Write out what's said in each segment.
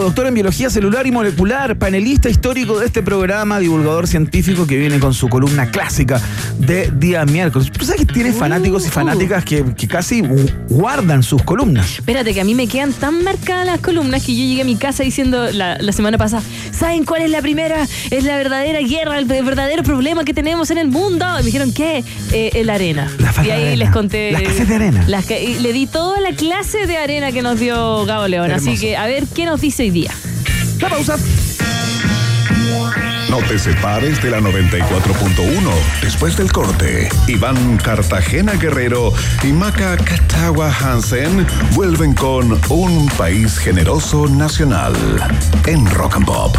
doctor en biología celular y molecular, panelista histórico de este programa, divulgador científico que viene con su columna clásica de día miércoles. ¿Tú sabes que tiene fanáticos y fanáticas que, que casi guardan sus columnas? Espérate, que a mí me quedan tan marcadas las columnas que yo llegué a mi casa diciendo la, la semana pasada, ¿saben cuál es la primera? Es la verdadera guerra, el verdadero problema que tenemos en el mundo. Y me dijeron, ¿qué? Eh, la arena. La y ahí arena. les conté. Las clases de arena. las y le di toda la clase de arena que nos dio Gabo León. Así que a ver qué nos dice hoy día. La pausa. No te separes de la 94.1. Después del corte, Iván Cartagena Guerrero y Maca Catagua Hansen vuelven con Un País Generoso Nacional en Rock and Pop.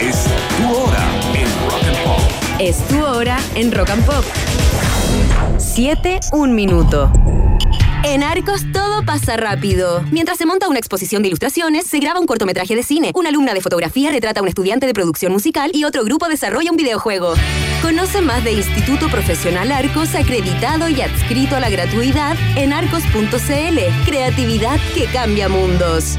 Es tu hora en Rock and Pop. Es tu hora en Rock and Pop. 7, un minuto. En Arcos todo pasa rápido. Mientras se monta una exposición de ilustraciones, se graba un cortometraje de cine. Una alumna de fotografía retrata a un estudiante de producción musical y otro grupo desarrolla un videojuego. Conoce más de Instituto Profesional Arcos, acreditado y adscrito a la gratuidad en arcos.cl. Creatividad que cambia mundos.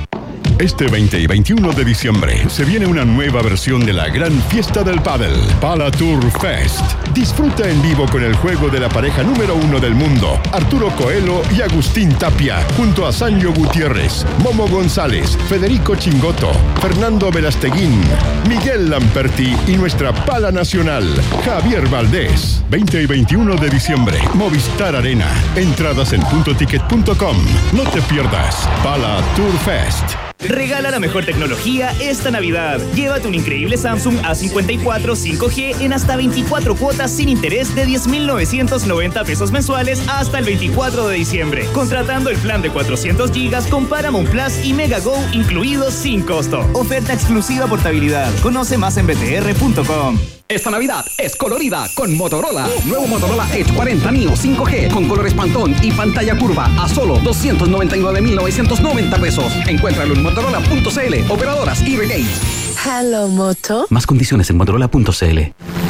Este 20 y 21 de diciembre se viene una nueva versión de la gran fiesta del pádel, Pala Tour Fest. Disfruta en vivo con el juego de la pareja número uno del mundo, Arturo Coelho y Agustín Tapia, junto a Sancho Gutiérrez, Momo González, Federico Chingoto, Fernando Velasteguín, Miguel Lamperti y nuestra pala nacional, Javier Valdés. 20 y 21 de diciembre, Movistar Arena. Entradas en puntoticket.com. No te pierdas, Pala Tour Fest. Regala la mejor tecnología esta Navidad. Llévate un increíble Samsung A54 5G en hasta 24 cuotas sin interés de 10.990 pesos mensuales hasta el 24 de diciembre. Contratando el plan de 400 gigas con Paramount Plus y Mega Go incluidos sin costo. Oferta exclusiva portabilidad. Conoce más en btr.com. Esta Navidad es colorida con Motorola. Nuevo Motorola Edge 40 Neo 5G con colores Pantone y pantalla curva a solo 299.990 pesos. Encuéntralo en motorola.cl, operadoras y regates. Hello, Moto. Más condiciones en motorola.cl.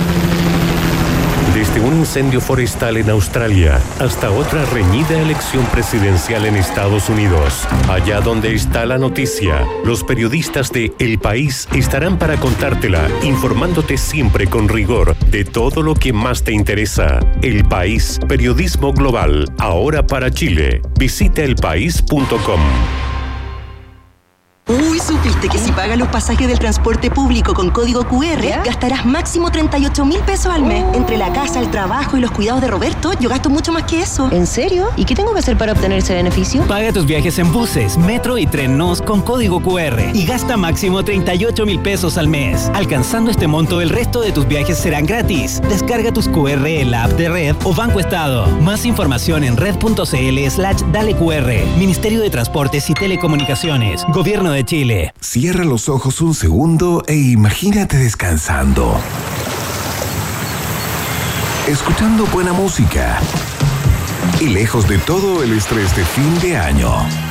Desde un incendio forestal en Australia hasta otra reñida elección presidencial en Estados Unidos. Allá donde está la noticia, los periodistas de El País estarán para contártela, informándote siempre con rigor de todo lo que más te interesa. El País, periodismo global, ahora para Chile. Visita elpaís.com. Uy, ¿supiste que si pagas los pasajes del transporte público con código QR, gastarás máximo 38 mil pesos al mes? Entre la casa, el trabajo y los cuidados de Roberto, yo gasto mucho más que eso. ¿En serio? ¿Y qué tengo que hacer para obtener ese beneficio? Paga tus viajes en buses, metro y tren NOS con código QR y gasta máximo 38 mil pesos al mes. Alcanzando este monto, el resto de tus viajes serán gratis. Descarga tus QR en la app de Red o Banco Estado. Más información en red.cl slash dale QR. Ministerio de Transportes y Telecomunicaciones. Gobierno de Chile. Cierra los ojos un segundo e imagínate descansando. Escuchando buena música. Y lejos de todo el estrés de fin de año.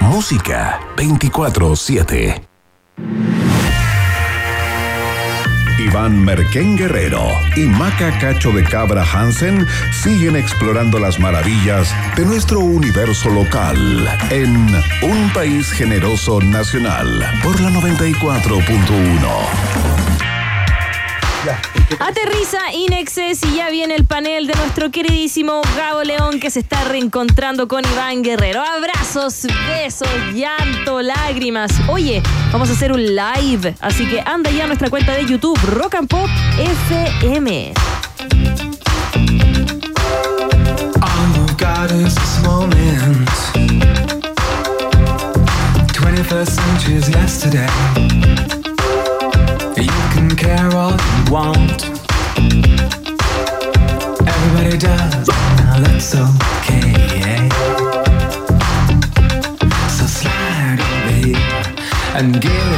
Música 24-7. Iván Merquén Guerrero y Maca Cacho de Cabra Hansen siguen explorando las maravillas de nuestro universo local en Un País Generoso Nacional por la 94.1. Aterriza Inexes y ya viene el panel de nuestro queridísimo Gabo León que se está reencontrando con Iván Guerrero. Abrazos, besos, llanto, lágrimas. Oye, vamos a hacer un live, así que anda ya a nuestra cuenta de YouTube, Rock and Pop FM. All God is this moment. 21st century is yesterday. You can care all want. Everybody does. now that's okay. Eh? So slide here and give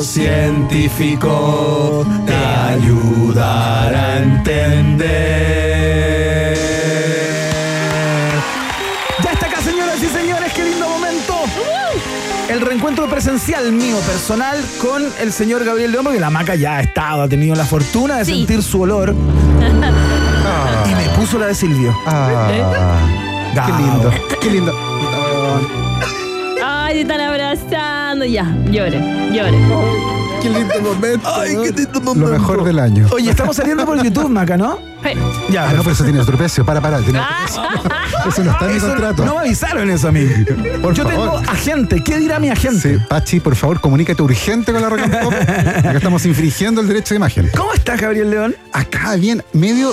científico te ayudará a entender. Ya está acá, señoras y señores, qué lindo momento. El reencuentro presencial mío, personal, con el señor Gabriel León, porque la maca ya ha estado, ha tenido la fortuna de Sí. sentir su olor. Y me puso la de Silvio. Qué lindo, qué lindo. Ay, se están abrazando. Ya, llore, llore. Qué lindo momento. Ay, qué lindo Lo momento. mejor del año. Oye, estamos saliendo por YouTube, Maca, ¿no? Ya, Ah, no, pero eso tiene otro precio. Para, para. tiene otro precio. Eso no está en mi contrato. No me avisaron eso a mí. Por Yo tengo agente. ¿Qué dirá mi agente? Sí, Pachi, por favor, comunícate urgente con la Rock and Pop. Acá estamos infringiendo el derecho de imagen. ¿Cómo estás, Gabriel León? Acá, bien, medio.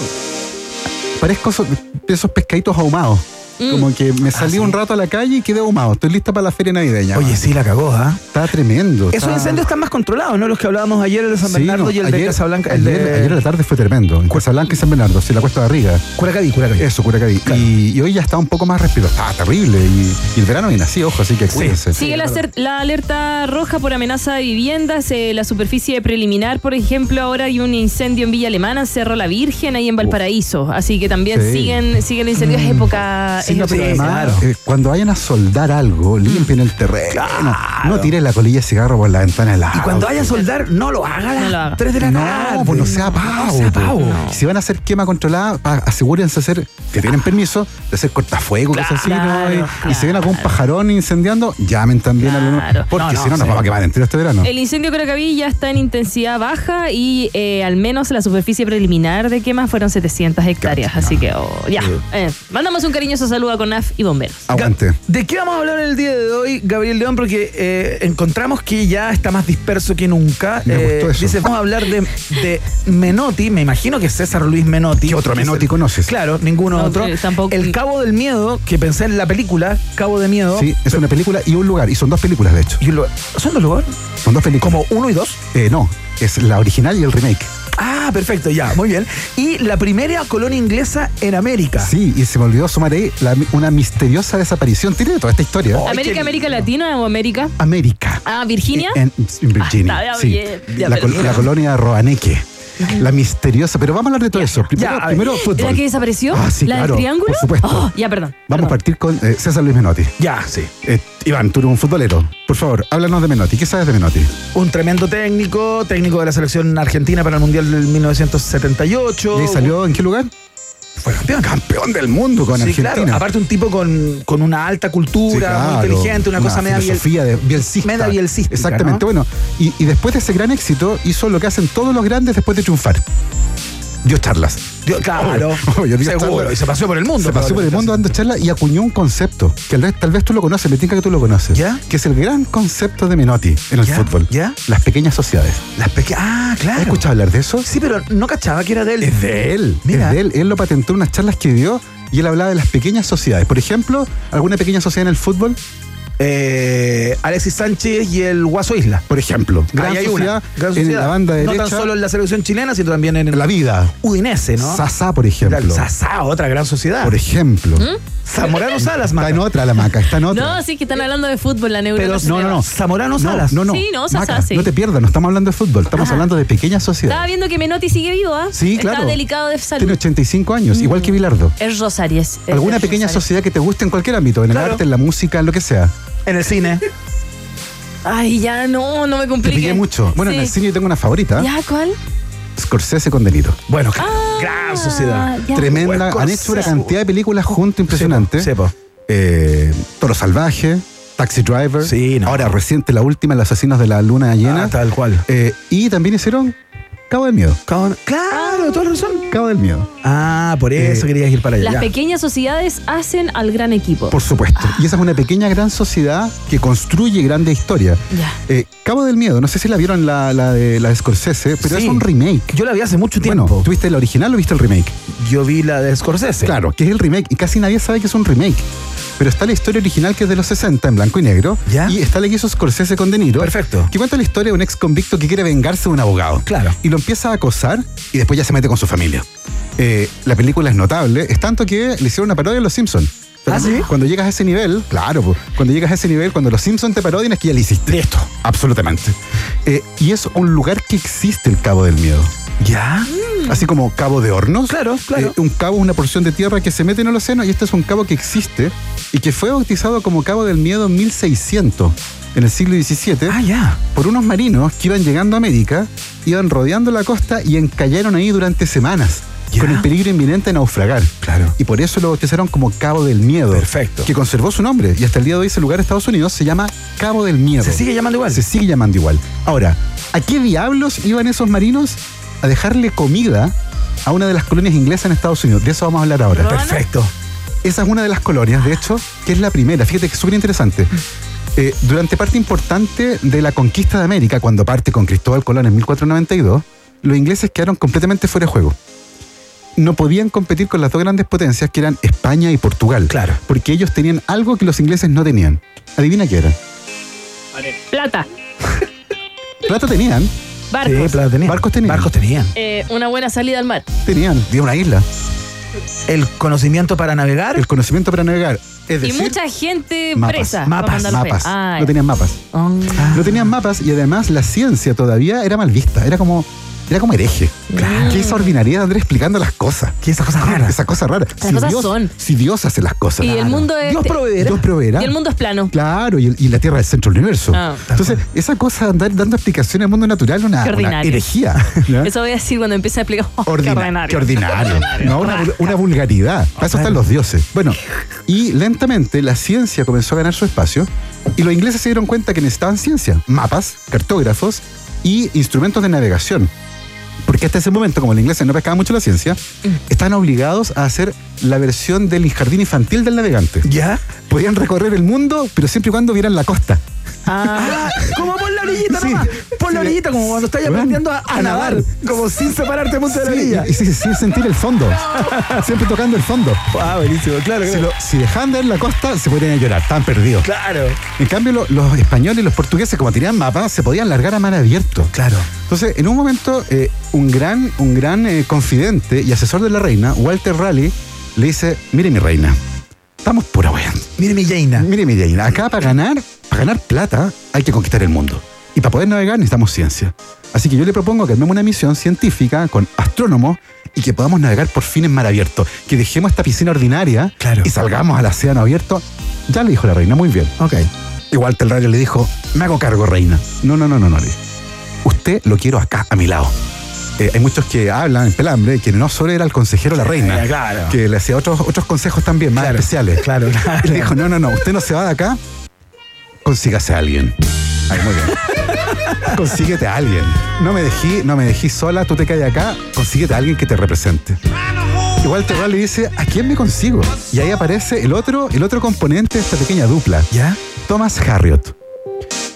Parezco esos, esos pescaditos ahumados. Mm. Como que me salí un rato a la calle y quedé ahumado. Estoy lista para la feria navideña. Oye, sí, la cagó, ¿ah? Está tremendo. Esos está- incendios están más controlados, ¿no? Los que hablábamos ayer, el de San Sí, Bernardo no, y el de ayer- Casablanca. El ayer, de... ayer la tarde fue tremendo. En Casablanca y San Bernardo, sí, la Cuesta de Barriga. Curacaví, Curacaví. Eso, Curacaví. Y, y hoy ya está un poco más respiro. Estaba terrible. Y, y el verano viene así, ojo, así que cuídense. Sigue la, cer- la alerta roja por amenaza de viviendas. eh, la superficie preliminar, por ejemplo, ahora hay un incendio en Villa Alemana, en Cerro La Virgen, ahí en Valparaíso. Así que también Sí. siguen, siguen los incendios. Es época. Sí, es no, pero época- además, eh, cuando vayan a soldar algo, limpien el terreno. No tiren la colilla de cigarro por la ventana del Y cuando auto. vaya a soldar, no lo haga a las 3 de la tarde. No, pues no sea pavo. No sea pavo. pues. Si van a hacer quema controlada, asegúrense de hacer, que tienen permiso, de hacer cortafuego, cosas así, ¿no? Claro, Y, y si ven algún pajarón incendiando, llamen también a Claro. al Porque No, no, si no, nos vamos a quemar entero este verano. El incendio Curacaví ya está en intensidad baja y eh, al menos la superficie preliminar de quema fueron 700 hectáreas. Así que oh, ya. Eh, mandamos un cariñoso saludo saludo a CONAF y bomberos. Aguante. ¿De qué vamos a hablar el día de hoy, Gabriel León? Porque eh, encontramos que ya está más disperso que nunca. Me Eh, gustó eso. Dice, vamos a hablar de, de Menotti, me imagino que es César Luis Menotti. ¿Qué otro Menotti el- conoces? Claro, ninguno No, otro. eh, tampoco. El Cabo del Miedo, que pensé en la película, Cabo de Miedo. Sí, es una película y un lugar. Y son dos películas, de hecho. Y ¿Son dos lugares? Son dos películas. ¿Como uno y dos? Eh, no, es la original y el remake. Ah, perfecto, ya, muy bien. Y la primera colonia inglesa en América. Sí, y se me olvidó sumar ahí la- una misteriosa desaparición. Tiene toda esta historia. Ay, ¿América, América Latina o América? América. Ah, Virginia. En, en Virginia. Ah, está sí. bien, la, la colonia de Roaneque. La misteriosa. Pero vamos a hablar de todo eso. Primero, Ya, primero fútbol. ¿La que desapareció? Ah, sí, ¿La claro, del triángulo? por supuesto. Oh, ya, perdón. Vamos a partir con eh, César Luis Menotti. Ya, sí. Eh, Iván, tú eres un futbolero. Por favor, háblanos de Menotti. ¿Qué sabes de Menotti? Un tremendo técnico, técnico de la selección argentina para el Mundial del 1978. ¿Y ahí salió en qué lugar? Fue campeón. Campeón del mundo con Sí, Argentina. claro. Aparte un tipo con, con una alta cultura, Sí, claro. muy inteligente, una, cosa media biel- filosofía de bielcista. media bielcística, Exactamente. ¿no? Bueno, y, y después de ese gran éxito, hizo lo que hacen todos los grandes después de triunfar. Dio charlas. Dio- claro, Obvio, seguro. charlas. Y se paseó por el mundo. Se pasó por el mundo dando charlas y acuñó un concepto que tal vez, tal vez tú lo conoces, me tinca que tú lo conoces. ¿Ya? Que es el gran concepto de Menotti en el ¿Ya? fútbol. ¿Ya? Las pequeñas sociedades. Las pequeñas. Ah, claro. ¿Has escuchado hablar de eso? Sí, pero no cachaba que era de él. Es de él. Mira. Es de él. Él lo patentó en unas charlas que dio y él hablaba de las pequeñas sociedades. Por ejemplo, alguna pequeña sociedad en el fútbol, Eh, Alexis Sánchez y el Guaso Isla. por ejemplo. Gran hay sociedad, una. Gran en sociedad. la banda No derecha. tan solo en la selección chilena, sino también en la vida. Udinese, ¿no? Sasá, por ejemplo. Sasá, otra gran sociedad. Por ejemplo. Zamorano Salas, Está Maca. en otra la maca, está en otra. No, sí, que están hablando de fútbol, la neurona. Pero no, no, no. Zamorano No, Salas. no, no. Sí, no, Sasá, Maca, sí. no te pierdas, no estamos hablando de fútbol, estamos hablando de pequeñas sociedades. Estaba viendo que Menotti sigue vivo, ¿ah? Sí, Está claro. delicado de salud. Tiene 85 años, igual que Bilardo. Es Rosaries. es- ¿Alguna es pequeña Rosaries. sociedad que te guste en cualquier ámbito? En el Claro. arte, en la música, en lo que sea. En el cine. Ay, ya no, no me Te compliques. pillé mucho. Bueno, en el cine yo tengo una favorita. ¿Ya cuál? Scorsese con De Niro. Bueno, Ah, gran sociedad. ya. Tremenda. Han hecho una cantidad de películas juntos impresionantes. Sí, po. Eh, Toro Salvaje, Taxi Driver. Sí, no. Ahora reciente, la última, Los Asesinos de la Luna Llena. Ah, tal cual. Eh, y también hicieron Cabo del Miedo. Cabo- Claro, toda la razón. Cabo del Miedo. Ah, por eso Eh, querías ir para allá. Las Ya. pequeñas sociedades hacen al gran equipo. Por supuesto. Y esa es una pequeña gran sociedad que construye grandes historias. Ya. Eh, Cabo del Miedo, no sé si la vieron la, la de, la de Scorsese, pero Sí. es un remake. Yo la vi hace mucho tiempo. Bueno, ¿tuviste la original o viste el remake? Yo vi la de Scorsese. Claro, que es el remake y casi nadie sabe que es un remake. Pero está la historia original que es de los 60 en blanco y negro. ¿Ya? Y está la que hizo Scorsese con De Niro. Perfecto. Que cuenta la historia de un ex convicto que quiere vengarse de un abogado. Claro. Y lo empieza a acosar y después ya se mete con su familia. Eh, la película es notable, es tanto que le hicieron una parodia a Los Simpsons. ¿Ah, sí? Cuando llegas a ese nivel, claro, pues, cuando llegas a ese nivel, cuando los Simpsons te parodian es que ya lo hiciste. Listo. Absolutamente. Eh, y es un lugar que existe el Cabo del Miedo. ¿Ya? Así como Cabo de Hornos. Claro, claro. Eh, un cabo es una porción de tierra que se mete en el océano y este es un cabo que existe y que fue bautizado como Cabo del Miedo en 1600, en el siglo XVII, Ah, ya. por unos marinos que iban llegando a América, iban rodeando la costa y encallaron ahí durante semanas. Con el peligro inminente de naufragar. Claro. Y por eso lo bautizaron como Cabo del Miedo. Perfecto. Que conservó su nombre. Y hasta el día de hoy ese lugar de Estados Unidos se llama Cabo del Miedo. ¿Se sigue llamando igual? Se sigue llamando igual. Ahora, ¿a qué diablos iban esos marinos a dejarle comida a una de las colonias inglesas en Estados Unidos? De eso vamos a hablar ahora. Perfecto. Esa es una de las colonias, de hecho, que es la primera. Fíjate que es súper interesante. Eh, durante parte importante de la conquista de América, cuando parte con Cristóbal Colón en 1492, los ingleses quedaron completamente fuera de juego. No podían competir con las dos grandes potencias que eran España y Portugal. Claro. Porque ellos tenían algo que los ingleses no tenían. Adivina qué era. Plata. Plata tenían, Barcos. Sí, plata tenían. Barcos tenían. Barcos tenían. Eh, una buena salida al mar. tenían, de una isla. El conocimiento para navegar. El conocimiento para navegar. Es y decir, mucha gente mapas, presa. mapas, mapas. Ah, no tenían mapas. Ah. No tenían mapas y además la ciencia todavía era mal vista. Era como, era como hereje. ¿Qué esa ordinariedad de Andrés explicando las cosas? ¿Qué esa cosa rara? Esa cosa rara. Las cosas Dios, son. Si Dios hace las cosas. Y el mundo es. Dios proveerá. Dios proveerá. Y el mundo es plano. Claro, y, el- y la Tierra es el centro del universo. Ah. Entonces, esa cosa de andar dando explicaciones al mundo natural es una, una herejía. Eso voy a decir cuando empiece a explicar. Oh, ordinario. qué ordinario. No, una, una vulgaridad. Para eso están los dioses. Bueno, y lentamente la ciencia comenzó a ganar su espacio y los ingleses se dieron cuenta que necesitaban ciencia, mapas, cartógrafos y instrumentos de navegación. Porque hasta ese momento, como los ingleses no pescaban mucho la ciencia, estaban obligados a hacer la versión del jardín infantil del navegante. ¿Ya? Podían recorrer el mundo, pero siempre y cuando vieran la costa. Ah, como por la orillita nomás. Por la orillita, como cuando estás aprendiendo a, a nadar. Como sin separarte mucho de la Sí, orilla. y, sí, sin sentir el fondo. Siempre tocando el fondo. Ah, buenísimo, claro. Si, claro. lo- si dejaban de ver la costa, se a llorar, estaban perdidos. Claro. En cambio, lo- los españoles y los portugueses, como tenían mapas, se podían largar a mar abierto. Claro. Entonces, en un momento, eh, un gran, un gran eh, confidente y asesor de la reina, Walter Raleigh, le dice: Mire, mi reina, estamos pura weón. Mire mi Jaina. Mire, mi reina, acá para ganar, para ganar plata, hay que conquistar el mundo. Y para poder navegar necesitamos ciencia. Así que yo le propongo que armemos una misión científica con astrónomos y que podamos navegar por fin en mar abierto. Que dejemos esta piscina ordinaria Claro. y salgamos al océano abierto. Ya le dijo la reina, muy bien. Ok. Y Walter Raleigh le dijo, me hago cargo, reina. No, no, no, no, no. Usted lo quiero acá, a mi lado. Eh, hay muchos que hablan en pelambre que no solo era el consejero de la reina, claro. que le hacía otros, otros consejos también más Claro, especiales. claro, claro. Y le dijo, no, no, no, usted no se va de acá, consígase a alguien. Ay, muy bien. Consíguete a alguien. No me dejí, no me dejí sola, tú te caes acá, consíguete a alguien que te represente. Igual Terral le dice, ¿a quién me consigo? Y ahí aparece el otro, el otro componente de esta pequeña dupla. ¿Ya? Thomas Harriot.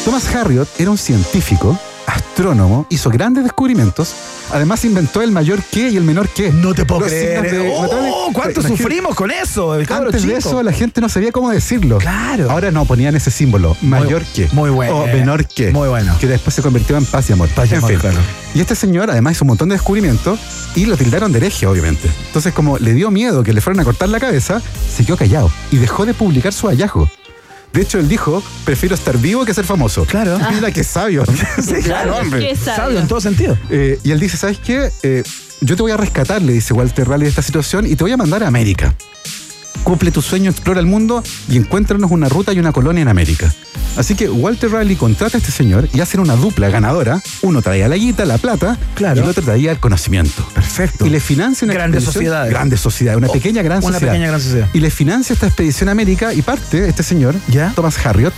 Thomas Harriot era un científico, astrónomo, hizo grandes descubrimientos. Además inventó el mayor qué y el menor qué. No te puedo Los creer. de- oh. ¿Cuánto Imagínate, sufrimos con eso? El Antes de eso la gente no sabía cómo decirlo. Claro. Ahora no, ponían ese símbolo, mayor que. muy bueno. O menor que. Muy bueno. Que después se convirtió en paz y amor. Paz y En amor, fin. claro. Y este señor además hizo un montón de descubrimientos y lo tildaron de hereje, obviamente. Entonces, como le dio miedo que le fueran a cortar la cabeza, se quedó callado y dejó de publicar su hallazgo. De hecho, él dijo, prefiero estar vivo que ser famoso. Claro. Mira qué sabio. Sí, claro, hombre. Qué sabio. Sabio en todo sentido. Eh, y él dice, ¿sabes qué? Eh, yo te voy a rescatar, le dice Walter Raleigh de esta situación, y te voy a mandar a América. Cumple tu sueño, explora el mundo y encuéntranos una ruta y una colonia en América. Así que Walter Raleigh contrata a este señor y hacen una dupla ganadora. Uno traía la guita, la plata, Claro. y el otro traía el conocimiento. Perfecto. Y le financia una Grandes sociedades. Grandes sociedades, una Oh, pequeña gran una sociedad. pequeña gran sociedad. Y le financia esta expedición a América y parte este señor, ¿Ya? Thomas Harriot.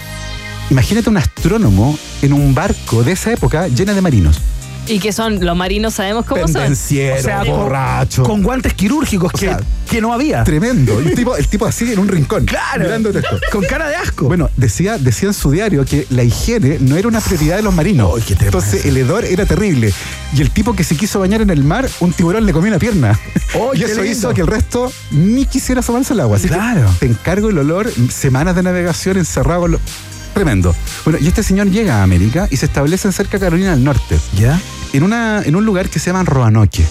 Imagínate un astrónomo en un barco de esa época llena de marinos. Y que son, los marinos sabemos cómo son. Pendenciero, O sea, borracho. Con guantes quirúrgicos que, sea, que no había. Tremendo. Y el tipo, el tipo así en un rincón. Claro. Mirándote esto. Con cara de asco. Bueno, decía, decía en su diario que la higiene no era una prioridad de los marinos. Ay, qué tema Entonces el hedor era terrible. Y el tipo que se quiso bañar en el mar, un tiburón le comió una pierna. Ay, y qué eso lindo. hizo que el resto ni quisiera asomarse al agua. Así Claro. que te encargo el olor, semanas de navegación encerrado. con lo- Tremendo. Bueno, y este señor llega a América y se establece en cerca de Carolina del Norte, ¿Ya? en, una, en un lugar que se llama Roanoke.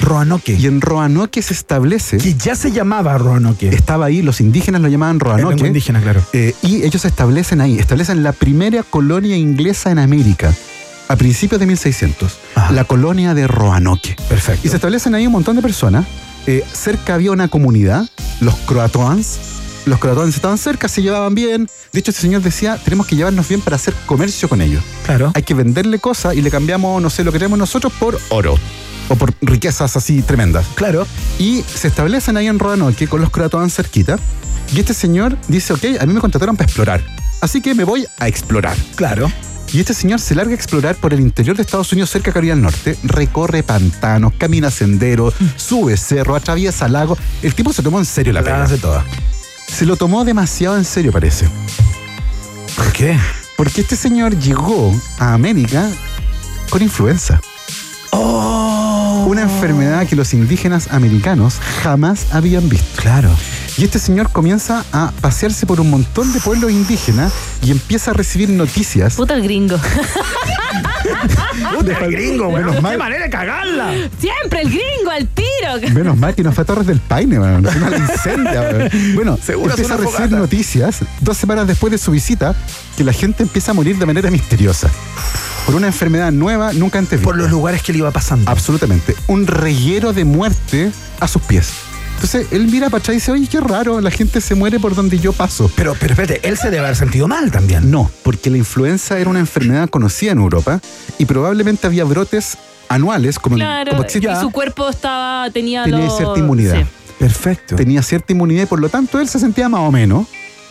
Roanoke. Y en Roanoke se establece que ya se llamaba Roanoke. estaba ahí, los indígenas lo llamaban Roanoke. indígena, claro. eh, y ellos se establecen ahí, establecen la primera colonia inglesa en América, a principios de 1600, Ajá. la colonia de Roanoke. Perfecto. Y se establecen ahí un montón de personas. Eh, cerca había una comunidad, los croatoans. Los croatoans estaban cerca, se llevaban bien. De hecho, este señor decía, tenemos que llevarnos bien para hacer comercio con ellos. Claro. Hay que venderle cosas y le cambiamos, no sé, lo que tenemos nosotros por oro. O por riquezas así tremendas. Claro. Y se establecen ahí en Roanoke con los croatoans cerquita. Y este señor dice, ok, a mí me contrataron para explorar. Así que me voy a explorar. Claro. Y este señor se larga a explorar por el interior de Estados Unidos, cerca de Carolina del Norte, recorre pantanos, camina senderos, sube cerro, atraviesa lagos. El tipo se tomó en serio la La pena. hace toda. Se lo tomó demasiado en serio, parece. ¿Por qué? Porque este señor llegó a América con influenza. Oh. Una enfermedad que los indígenas americanos jamás habían visto. Claro. Y este señor comienza a pasearse por un montón de pueblos indígenas y empieza a recibir noticias. Puta el gringo. Puta, el gringo, Menos mal. Qué manera de cagarla. Siempre el gringo al tiro. Menos mal que no fue a Torres del Paine, weón. No la incendia, weón. Bueno, Seguro empieza a una recibir fogata. noticias dos semanas después de su visita que la gente empieza a morir de manera misteriosa. Por una enfermedad nueva, nunca antes vista. Por los lugares que le iba pasando. Absolutamente. Un reguero de muerte a sus pies. Entonces él mira para atrás y dice, oye, qué raro, la gente se muere por donde yo paso. Pero, pero espérate, él se debe haber sentido mal también. No, porque la influenza era una enfermedad conocida en Europa y probablemente había brotes anuales como, Claro. como Y existe- su cuerpo estaba, tenía, tenía lo- cierta inmunidad. Sí. Perfecto. Tenía cierta inmunidad y por lo tanto él se sentía más o menos,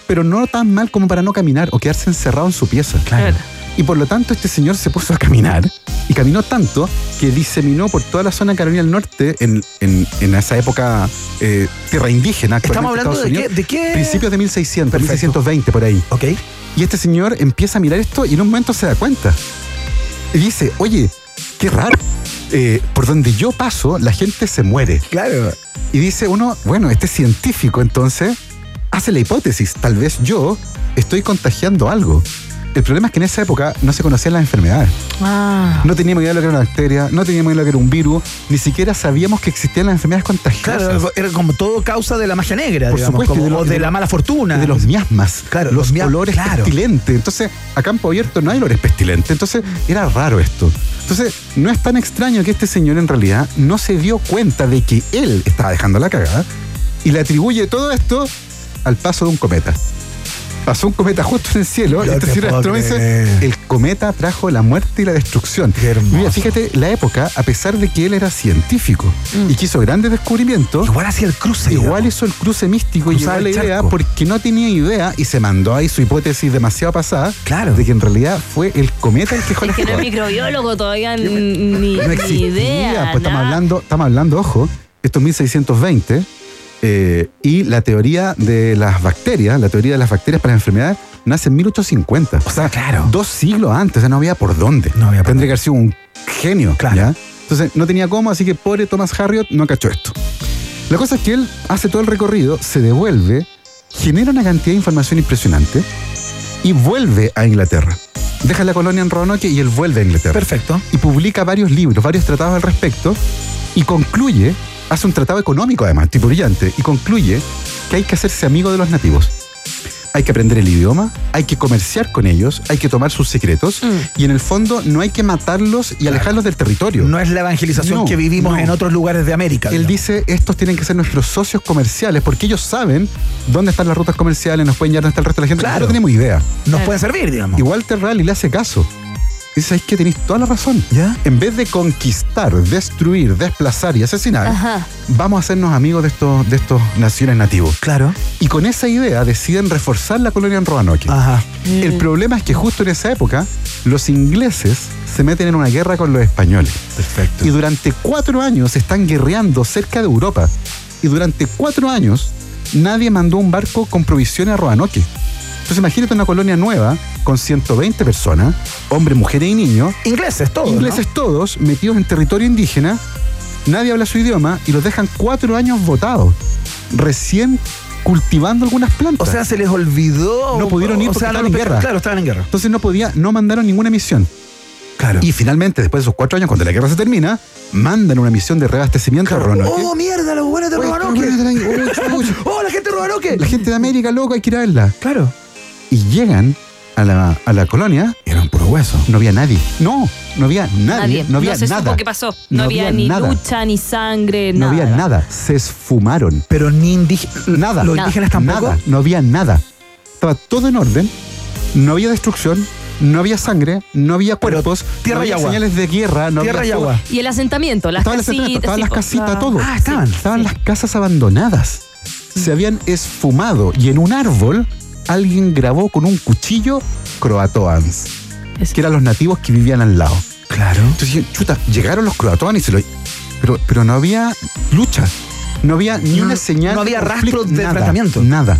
pero no tan mal como para no caminar o quedarse encerrado en su pieza. Claro. Y por lo tanto este señor se puso a caminar y caminó tanto que diseminó por toda la zona de Carolina del Norte en, en- en esa época eh, tierra indígena. Estamos hablando de Estados qué, Unidos, de qué. Principios de 1600, Perfecto. 1620 por ahí. Ok. Y este señor empieza a mirar esto y en un momento se da cuenta. Y dice, oye, qué raro. Eh, por donde yo paso, la gente se muere. Claro. Y dice uno, bueno, este científico entonces hace la hipótesis, tal vez yo estoy contagiando algo. El problema es que en esa época no se conocían las enfermedades. Ah. No teníamos idea de lo que era una bacteria, no teníamos idea de lo que era un virus, ni siquiera sabíamos que existían las enfermedades contagiosas. Claro, era como todo causa de la magia negra, Por digamos, supuesto, como- y de lo- o de, de la mala fortuna. de los miasmas, Claro, los, los mias- olores claro. pestilentes. Entonces, a campo abierto no hay olores pestilentes. Entonces, era raro esto. Entonces, no es tan extraño que este señor en realidad no se dio cuenta de que él estaba dejando la cagada y le atribuye todo esto al paso de un cometa. Pasó un cometa justo en el cielo y No este te señor astrónomo dice, el cometa trajo la muerte y la destrucción. Qué hermoso. Mira, fíjate, la época, a pesar de que él era científico y que hizo grandes descubrimientos, Igual hacía el cruce. Igual digamos. hizo el cruce místico y llegó a la idea porque no tenía idea y se mandó ahí su hipótesis demasiado pasada Claro. de que en realidad fue el cometa el que dejó la Es que no es microbiólogo todavía ni, ni No existía, idea. pues estamos hablando, estamos hablando, ojo, esto es 1620 eh, y la teoría de las bacterias, la teoría de las bacterias para las enfermedades nace en 1850. O sea, claro. dos siglos antes, o sea, no había por dónde. No había por Tendría que haber sido un genio, Claro. ¿ya? Entonces no tenía cómo, así que pobre Thomas Harriot no cachó esto. La cosa es que él hace todo el recorrido, se devuelve, genera una cantidad de información impresionante y vuelve a Inglaterra. Deja la colonia en Roanoke y él vuelve a Inglaterra. Perfecto. Y publica varios libros, varios tratados al respecto y concluye, hace un tratado económico además, tipo brillante, y concluye que hay que hacerse amigo de los nativos. Hay que aprender el idioma, hay que comerciar con ellos, hay que tomar sus secretos y en el fondo no hay que matarlos y alejarlos del territorio. No es la evangelización No, que vivimos no. en otros lugares de América. Él digamos. dice, estos tienen que ser nuestros socios comerciales porque ellos saben dónde están las rutas comerciales, nos pueden llevar está el resto de la gente. Claro. No tenemos idea. Nos pueden servir, digamos. Y Walter Raleigh le hace caso. Dice, ¿sabes que tenéis toda la razón? ¿Ya? En vez de conquistar, destruir, desplazar y asesinar, Ajá. vamos a hacernos amigos de estos, de estos naciones nativos. Claro. Y con esa idea deciden reforzar la colonia en Roanoke. Ajá. El problema es que justo en esa época, los ingleses se meten en una guerra con los españoles. Perfecto. Y durante cuatro años están guerreando cerca de Europa. Y durante cuatro años nadie mandó un barco con provisiones a Roanoke. Entonces imagínate una colonia nueva con 120 personas, hombres, mujeres y niños, Ingleses todos. ¿no? ingleses todos, metidos en territorio indígena, nadie habla su idioma y los dejan cuatro años votados, recién cultivando algunas plantas. O sea, se les olvidó. No pudieron ir o porque sea, estaban en guerra. Claro, estaban en guerra. Entonces no podía, no mandaron ninguna misión. Claro. Y finalmente, después de esos cuatro años, cuando la guerra se termina, mandan una misión de reabastecimiento a Roanoke. ¡Oh, mierda! Los buenos de Roanoke. uy. ¡Oh, la gente de Roanoke! La gente de América, loco, hay que ir a verla. Claro. Y llegan a la, a la colonia, Eran puro hueso. no había nadie. No, no había nadie. Nadie. No había se nada. supo qué pasó. No, No había, había ni nada. lucha, ni sangre, No nada. había nada. Se esfumaron. Pero ni indígenas. Nada. Los indígenas tampoco. Nada. No había nada. Estaba todo en orden. No había destrucción. No había sangre. No había Pero cuerpos. tierra no y había agua. señales de guerra. No Tierra y había agua. Y el asentamiento, las Estaban las, casitas. estaban sí, las casitas, todo. Ah, estaban. Estaban las casas abandonadas. Se habían esfumado y en un árbol alguien grabó con un cuchillo croatoans, Es- que eran los nativos que vivían al lado. Claro. Entonces, chuta, llegaron los croatoans y se lo... Pero, pero no había lucha. No había ni No- una señal. no había rastros de nada, enfrentamiento. Nada.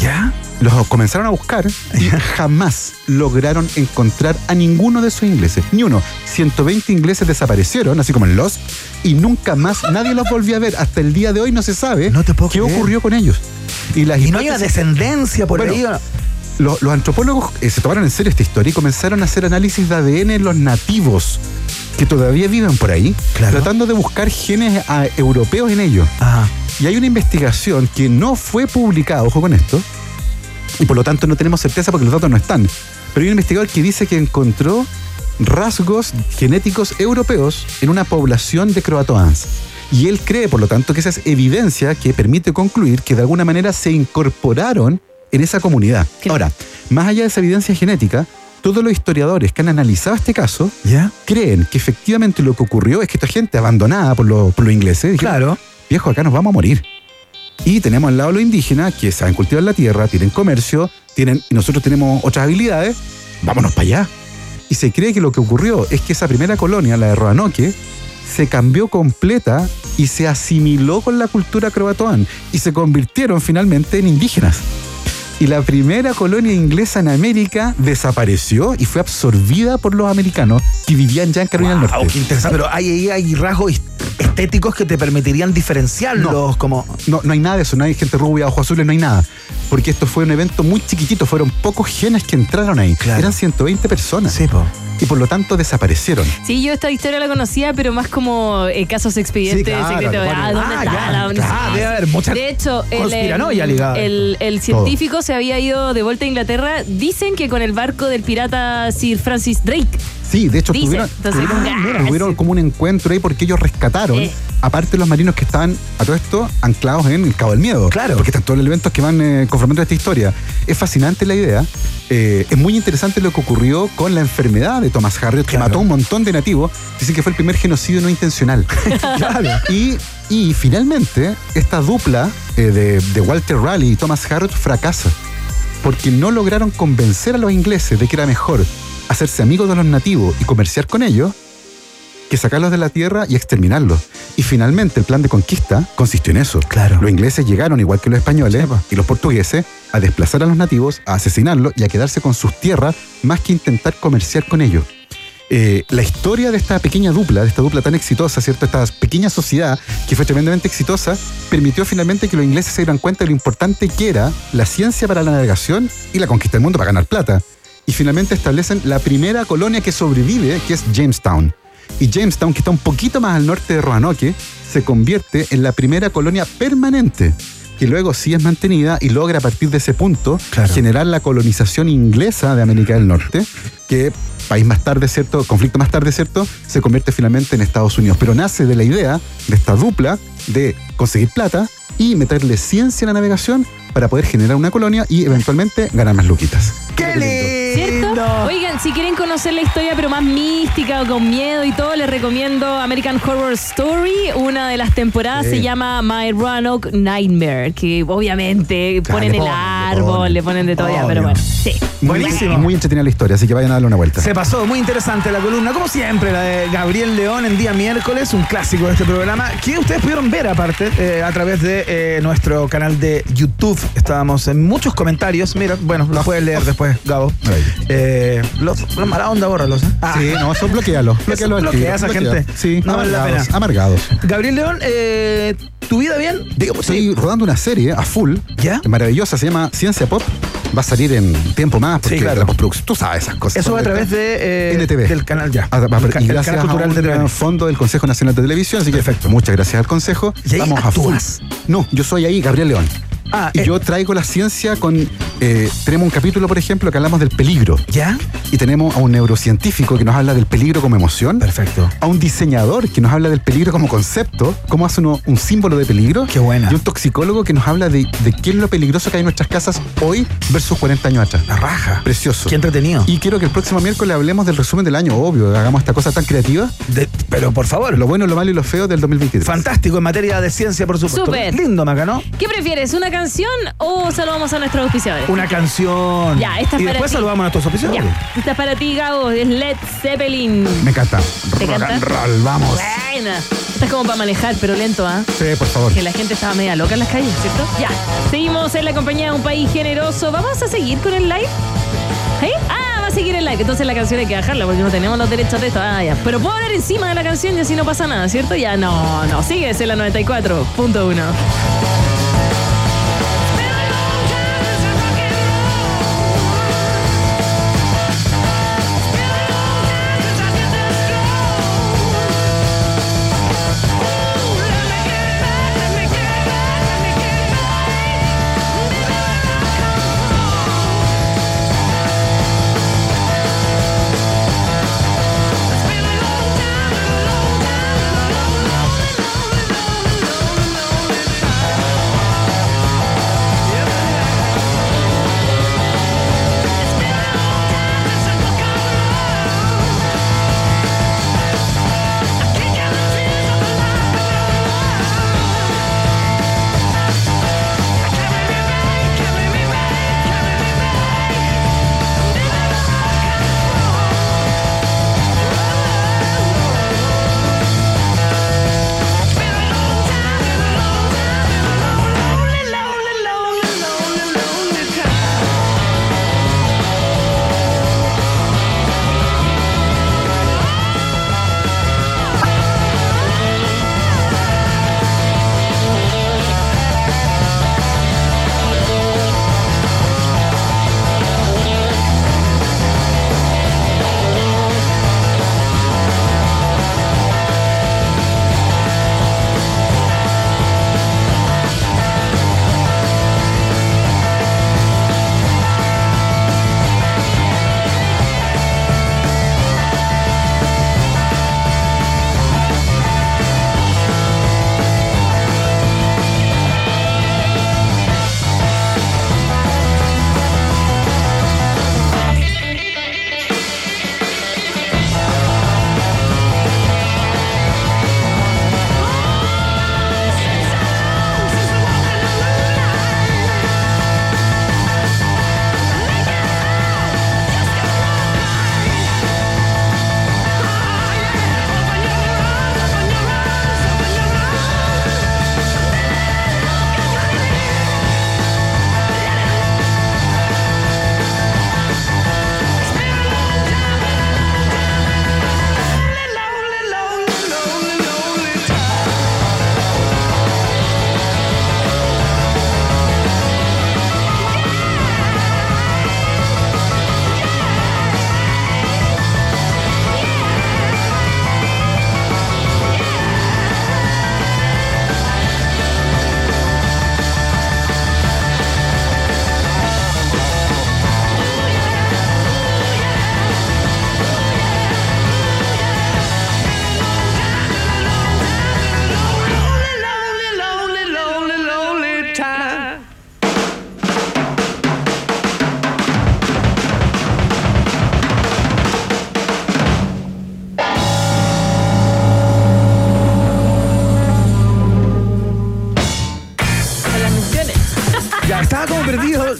¿Ya? Los comenzaron a buscar y jamás lograron encontrar a ninguno de esos ingleses. Ni uno. 120 ingleses desaparecieron, así como en Lost, y nunca más nadie los volvió a ver. Hasta el día de hoy no se sabe No te puedo qué creer. ocurrió con ellos. Y, las Y no hay una descendencia por Bueno, ahí. los, los antropólogos eh, se tomaron en serio esta historia y comenzaron a hacer análisis de ADN en los nativos que todavía viven por ahí, Claro. tratando de buscar genes ah, europeos en ellos. Ajá. Y hay una investigación que no fue publicada, ojo con esto, y por lo tanto no tenemos certeza porque los datos no están. Pero hay un investigador que dice que encontró rasgos genéticos europeos en una población de croatoans. Y él cree, por lo tanto, que esa es evidencia que permite concluir que de alguna manera se incorporaron en esa comunidad. Qué- Ahora, más allá de esa evidencia genética, todos los historiadores que han analizado este caso ¿Ya? creen que efectivamente lo que ocurrió es que esta gente abandonada por, los- por los ingleses, dijeron, Claro. viejo, acá nos vamos a morir. Y tenemos al lado los indígenas que saben cultivar la tierra, tienen comercio, tienen, y nosotros tenemos otras habilidades, vámonos para allá. Y se cree que lo que ocurrió es que esa primera colonia, la de Roanoke, se cambió completa y se asimiló con la cultura croatoan y se convirtieron finalmente en indígenas. Y la primera colonia inglesa en América desapareció y fue absorbida por los americanos que vivían ya en Carolina del Norte. qué interesante. Pero hay, hay, hay rasgos est- estéticos que te permitirían diferenciarlos como. No, no hay nada de eso, no hay gente rubia, ojos azules, no hay nada. Porque esto fue un evento muy chiquitito, fueron pocos genes que entraron ahí. Eran 120 personas. Sí, po. Y por lo tanto desaparecieron. Sí, yo esta historia la conocía, pero más como eh, casos expedientes Sí, claro, secretos. Ah, ¿dónde Ah, está? ya, la- claro, debe haber mucha De hecho, el, el, Todo. científico se había ido de vuelta a Inglaterra. Dicen que con el barco del pirata Sir Francis Drake. Sí, de hecho Dice, tuvieron, entonces, tuvieron- ah, tuvieron como un encuentro ahí porque ellos rescataron, Eh. aparte de los marinos que estaban a todo esto anclados en el Cabo del Miedo. Claro. Porque están todos los elementos que van eh, conformando esta historia. Es fascinante la idea. eh, es muy interesante lo que ocurrió con la enfermedad de Thomas Harriot, que Claro. mató a un montón de nativos. Dicen que fue el primer genocidio no intencional. Y, y finalmente, esta dupla eh, de, de Walter Raleigh y Thomas Harriot fracasa. Porque no lograron convencer a los ingleses de que era mejor hacerse amigos de los nativos y comerciar con ellos que sacarlos de la tierra y exterminarlos. Y finalmente el plan de conquista consistió en eso. Claro. Los ingleses llegaron, igual que los españoles y los portugueses, a desplazar a los nativos, a asesinarlos y a quedarse con sus tierras más que intentar comerciar con ellos. Eh, la historia de esta pequeña dupla, de esta dupla tan exitosa, ¿cierto? Esta pequeña sociedad que fue tremendamente exitosa, permitió finalmente que los ingleses se dieran cuenta de lo importante que era la ciencia para la navegación y la conquista del mundo para ganar plata. Y finalmente establecen la primera colonia que sobrevive, que es Jamestown. Y Jamestown, que está un poquito más al norte de Roanoke, se convierte en la primera colonia permanente, que luego sí es mantenida y logra a partir de ese punto Claro. generar la colonización inglesa de América del Norte, que país más tarde, ¿cierto? Conflicto más tarde, ¿cierto? Se convierte finalmente en Estados Unidos. Pero nace de la idea de esta dupla de conseguir plata y meterle ciencia a la navegación para poder generar una colonia y eventualmente ganar más luquitas. ¡Qué. Lindo! Oigan, si quieren conocer la historia pero más mística o con miedo y todo, les recomiendo American Horror Story. Una de las temporadas Sí. se llama My Roanoke Nightmare, que obviamente ponen el ponen, le árbol, ponen. le ponen de todo ya, pero bueno, sí. Buenísimo. Muy, entretenida la historia, así que vayan a darle una vuelta. Se pasó muy interesante la columna, como siempre, la de Gabriel León en día miércoles, un clásico de este programa, que ustedes pudieron ver aparte eh, a través de eh, nuestro canal de YouTube. Estábamos en muchos comentarios, mira, bueno, lo puedes leer después, Gabo. Maravilla. Eh, los, los mala onda, bórralos. ¿eh? Ah, Sí, no, eso bloquealo. bloquealo al bloquea a esa gente. Sí, No vale la amargados, pena. amargados. Gabriel León, eh, ¿tu vida bien? Estoy rodando una serie a full, ¿Ya? maravillosa, se llama Ciencia Pop. Va a salir en tiempo más, porque Sí, claro. la postproducción, tú sabes esas cosas. Eso va a través de, eh, NTV. del canal ya. Ah, va- El ca- y el gracias canal cultural a de un TVN. fondo del Consejo Nacional de Televisión, así que Perfecto. muchas gracias al Consejo. ¿Y ahí Vamos a full. No, yo soy ahí Gabriel León. Ah, y eh. yo traigo la ciencia con. eh, tenemos un capítulo, por ejemplo, que hablamos del peligro. ¿Ya? Y tenemos a un neurocientífico que nos habla del peligro como emoción. Perfecto. A un diseñador que nos habla del peligro como concepto, cómo hace uno un símbolo de peligro. Qué buena. Y un toxicólogo que nos habla de, de qué es lo peligroso que hay en nuestras casas hoy versus 40 años atrás. La raja. Precioso. Qué entretenido. Y quiero que el próximo miércoles hablemos del resumen del año, obvio. Hagamos esta cosa tan creativa. De- pero por favor. Lo bueno, lo malo y lo feo del 2023. Fantástico en materia de ciencia, por supuesto. Súper. Lindo, Maca, ¿no? ¿Qué prefieres, una canción o saludamos a nuestros auspiciadores? Una canción. Ya, esta es y para después ti. saludamos a nuestros. Ya, esta es para ti, Gabo, es Led Zeppelin. Me encanta. ¿Te Rock and roll, vamos. Buena. Esta es como para manejar, pero lento, ¿ah? Sí, por favor. Que la gente estaba media loca en las calles, ¿cierto? Ya. Seguimos en la compañía de un país generoso. ¿Vamos a seguir con el live? ¿Eh? Ah, va a seguir el live. Entonces la canción hay que bajarla porque no tenemos los derechos de esto. Ah, ya. Pero puedo hablar encima de la canción y así no pasa nada, ¿cierto? Ya, no, no. Sigues en la 94.1.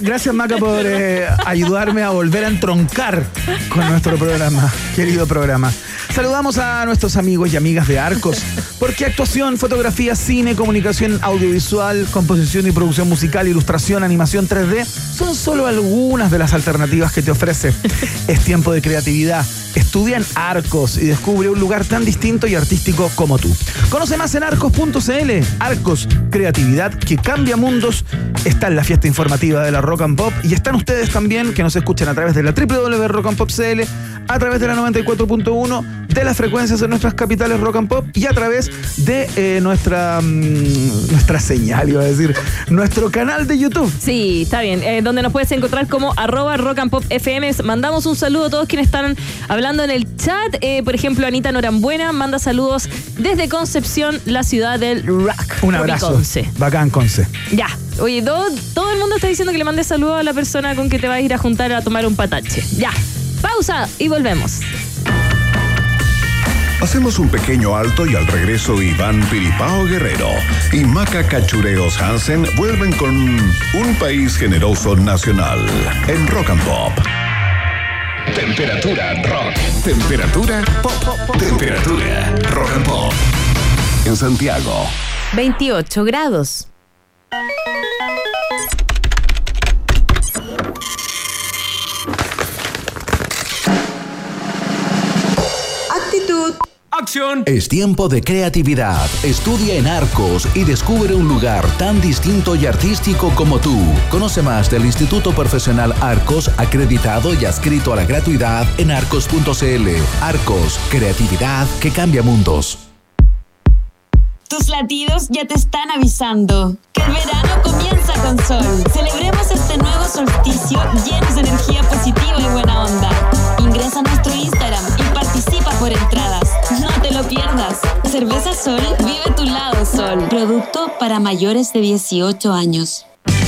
gracias Maca por eh, ayudarme a volver a entroncar con nuestro programa, querido programa. Saludamos a nuestros amigos y amigas de Arcos, porque actuación, fotografía, cine, comunicación audiovisual, composición y producción musical, ilustración, animación 3D son solo algunas de las alternativas que te ofrece. Es tiempo de creatividad. Estudia en Arcos y descubre un lugar tan distinto y artístico como tú. Conoce más en arcos.cl. Arcos, creatividad que cambia mundos. Está en la fiesta informativa de la Rock and Pop y están ustedes también que nos escuchan a través de la www.rockandpop.cl, a través de la 94.1, de las frecuencias de nuestras capitales Rock and Pop y a través de eh, nuestra, mm, nuestra señal, iba a decir, nuestro canal de YouTube. Sí, está bien. Eh, donde nos puedes encontrar como arroba rock and pop FM. Mandamos un saludo a todos quienes están hablando en el chat. Eh, por ejemplo, Anita Norambuena manda saludos desde Concepción, la ciudad del rock. Un abrazo. Bacán, Conce. Ya. Oye, todo, todo el mundo está diciendo que le mandes saludos a la persona con que te vas a ir a juntar a tomar un patache. Ya. Pausa y volvemos. Hacemos un pequeño alto y al regreso Iván Piripao Guerrero y Maca Cachureos Hansen vuelven con un país generoso nacional en Rock and Pop. Temperatura rock. Temperatura pop. Temperatura rock and pop. En Santiago. 28 grados. Acción. Es tiempo de creatividad. Estudia en Arcos y descubre un lugar tan distinto y artístico como tú. Conoce más del Instituto Profesional Arcos, acreditado y adscrito a la gratuidad en arcos.cl. Arcos, creatividad que cambia mundos. Tus latidos ya te están avisando que el verano comienza con sol. Celebremos este nuevo solsticio llenos de energía positiva y buena onda. Ingresa a nuestro Instagram y participa por entradas. Lo pierdas. Cerveza Sol vive tu lado sol. Producto para mayores de 18 años.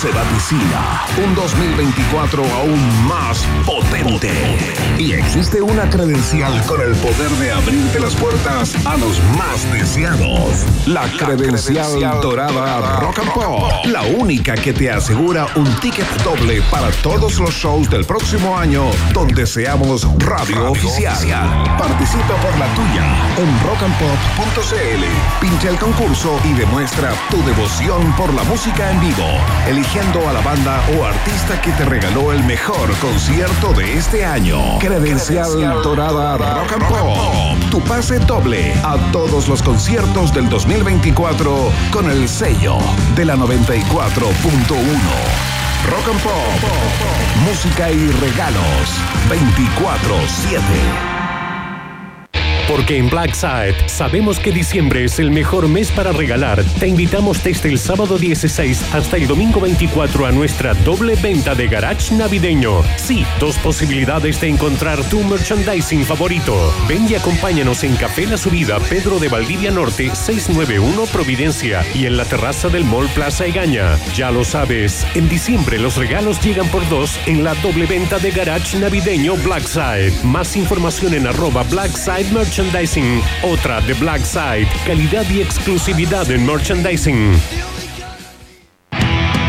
se vaticina un 2024 aún más potente. Y existe una credencial con el poder de abrirte las puertas a los más deseados. La, credencial, dorada Rock and Pop. La única que te asegura un ticket doble para todos los shows del próximo año donde seamos radio oficial. Participa por la tuya en rockandpop.cl. Pincha el concurso y demuestra tu devoción por la música en vivo, a la banda o artista que te regaló el mejor concierto de este año. Credencial Dorada Rock and Pop. Tu pase doble a todos los conciertos del 2024 con el sello de la 94.1. Rock and Pop. Música y regalos 24-7. Porque en Blackside sabemos que diciembre es el mejor mes para regalar. Te invitamos desde el sábado 16 hasta el domingo 24 a nuestra doble venta de garage navideño. Sí, dos posibilidades de encontrar tu merchandising favorito. Ven y acompáñanos en Café Subida, Pedro de Valdivia Norte, 691 Providencia y en la terraza del Mall Plaza Egaña. Ya lo sabes, en diciembre los regalos llegan por dos en la doble venta de garage navideño Blackside. Más información en arroba Blackside Merchandising. Otra de Blackside. Calidad y exclusividad en merchandising.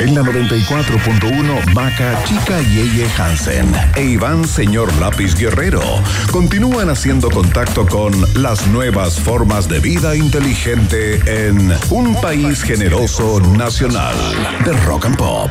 En la 94.1, Maca, Chica y Eye Hansen e Iván Señor Lápiz Guerrero continúan haciendo contacto con las nuevas formas de vida inteligente en un país generoso nacional de rock and pop.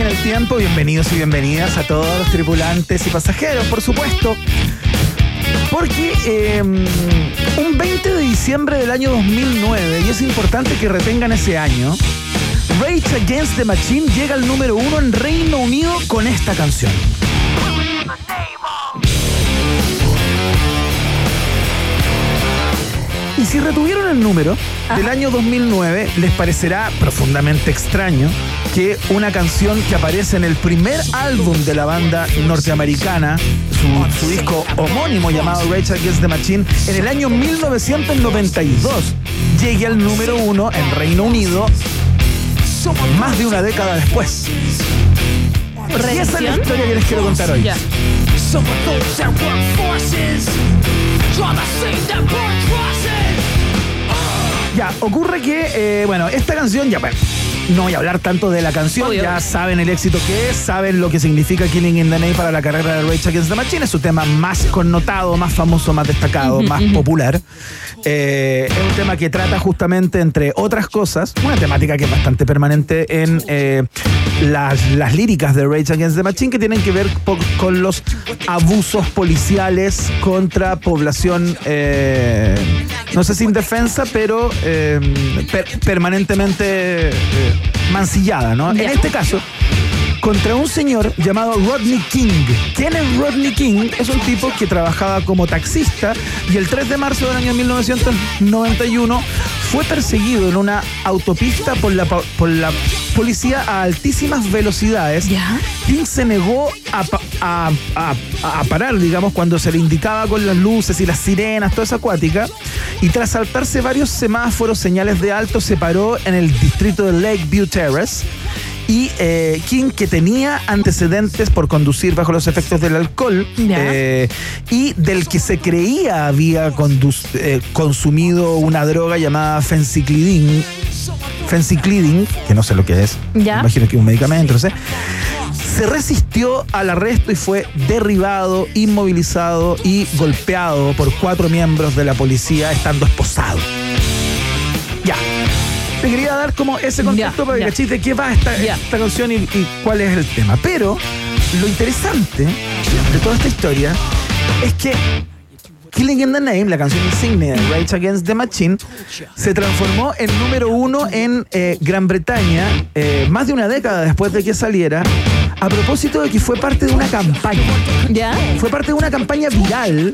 En el tiempo. Bienvenidos y bienvenidas a todos los tripulantes y pasajeros, por supuesto. Porque eh, un 20 de diciembre del año 2009, y es importante que retengan ese año, Rage Against the Machine llega al número uno en Reino Unido con esta canción. Si retuvieron el número del año 2009, les parecerá profundamente extraño que una canción que aparece en el primer álbum de la banda norteamericana, su, su disco homónimo llamado Rage Against the Machine, en el año 1992, llegue al número uno en Reino Unido más de una década después. Y esa es la historia que les quiero contar hoy. Ya, ocurre que, eh, bueno, esta canción, ya, bueno, no voy a hablar tanto de la canción, Obvio. ya saben el éxito que es, saben lo que significa Killing in the Name para la carrera de Rage Against the Machine, es su tema más connotado, más famoso, más destacado, más popular. Eh, es un tema que trata justamente, entre otras cosas, una temática que es bastante permanente en eh, las, las líricas de Rage Against the Machine, que tienen que ver con los abusos policiales contra población, eh, no sé si indefensa, pero per- permanentemente mancillada, ¿no? En este caso, contra un señor llamado Rodney King. ¿Quién es Rodney King? Es un tipo que trabajaba como taxista y el 3 de marzo del año 1991 fue perseguido en una autopista por la, po- por la policía a altísimas velocidades. King se negó a, pa- a- a- a parar, digamos, cuando se le indicaba con las luces y las sirenas, toda esa acuática. Y tras saltarse varios semáforos, señales de alto, se paró en el distrito de Lakeview Terrace y eh, King que tenía antecedentes por conducir bajo los efectos del alcohol eh, y del que se creía había eh, consumido una droga llamada fenciclidin fenciclidin que no sé lo que es Ya. imagino que es un medicamento no sé se resistió al arresto y fue derribado, inmovilizado y golpeado por cuatro miembros de la policía estando esposado. Ya. Te quería dar como ese contexto para que cachis de qué va esta, esta canción y, y cuál es el tema. Pero lo interesante de toda esta historia es que Killing in the Name, la canción insignia de Rage Against the Machine, se transformó en número uno en eh, Gran Bretaña eh, más de una década después de que saliera, a propósito de que fue parte de una campaña. ¿Ya? Fue parte de una campaña viral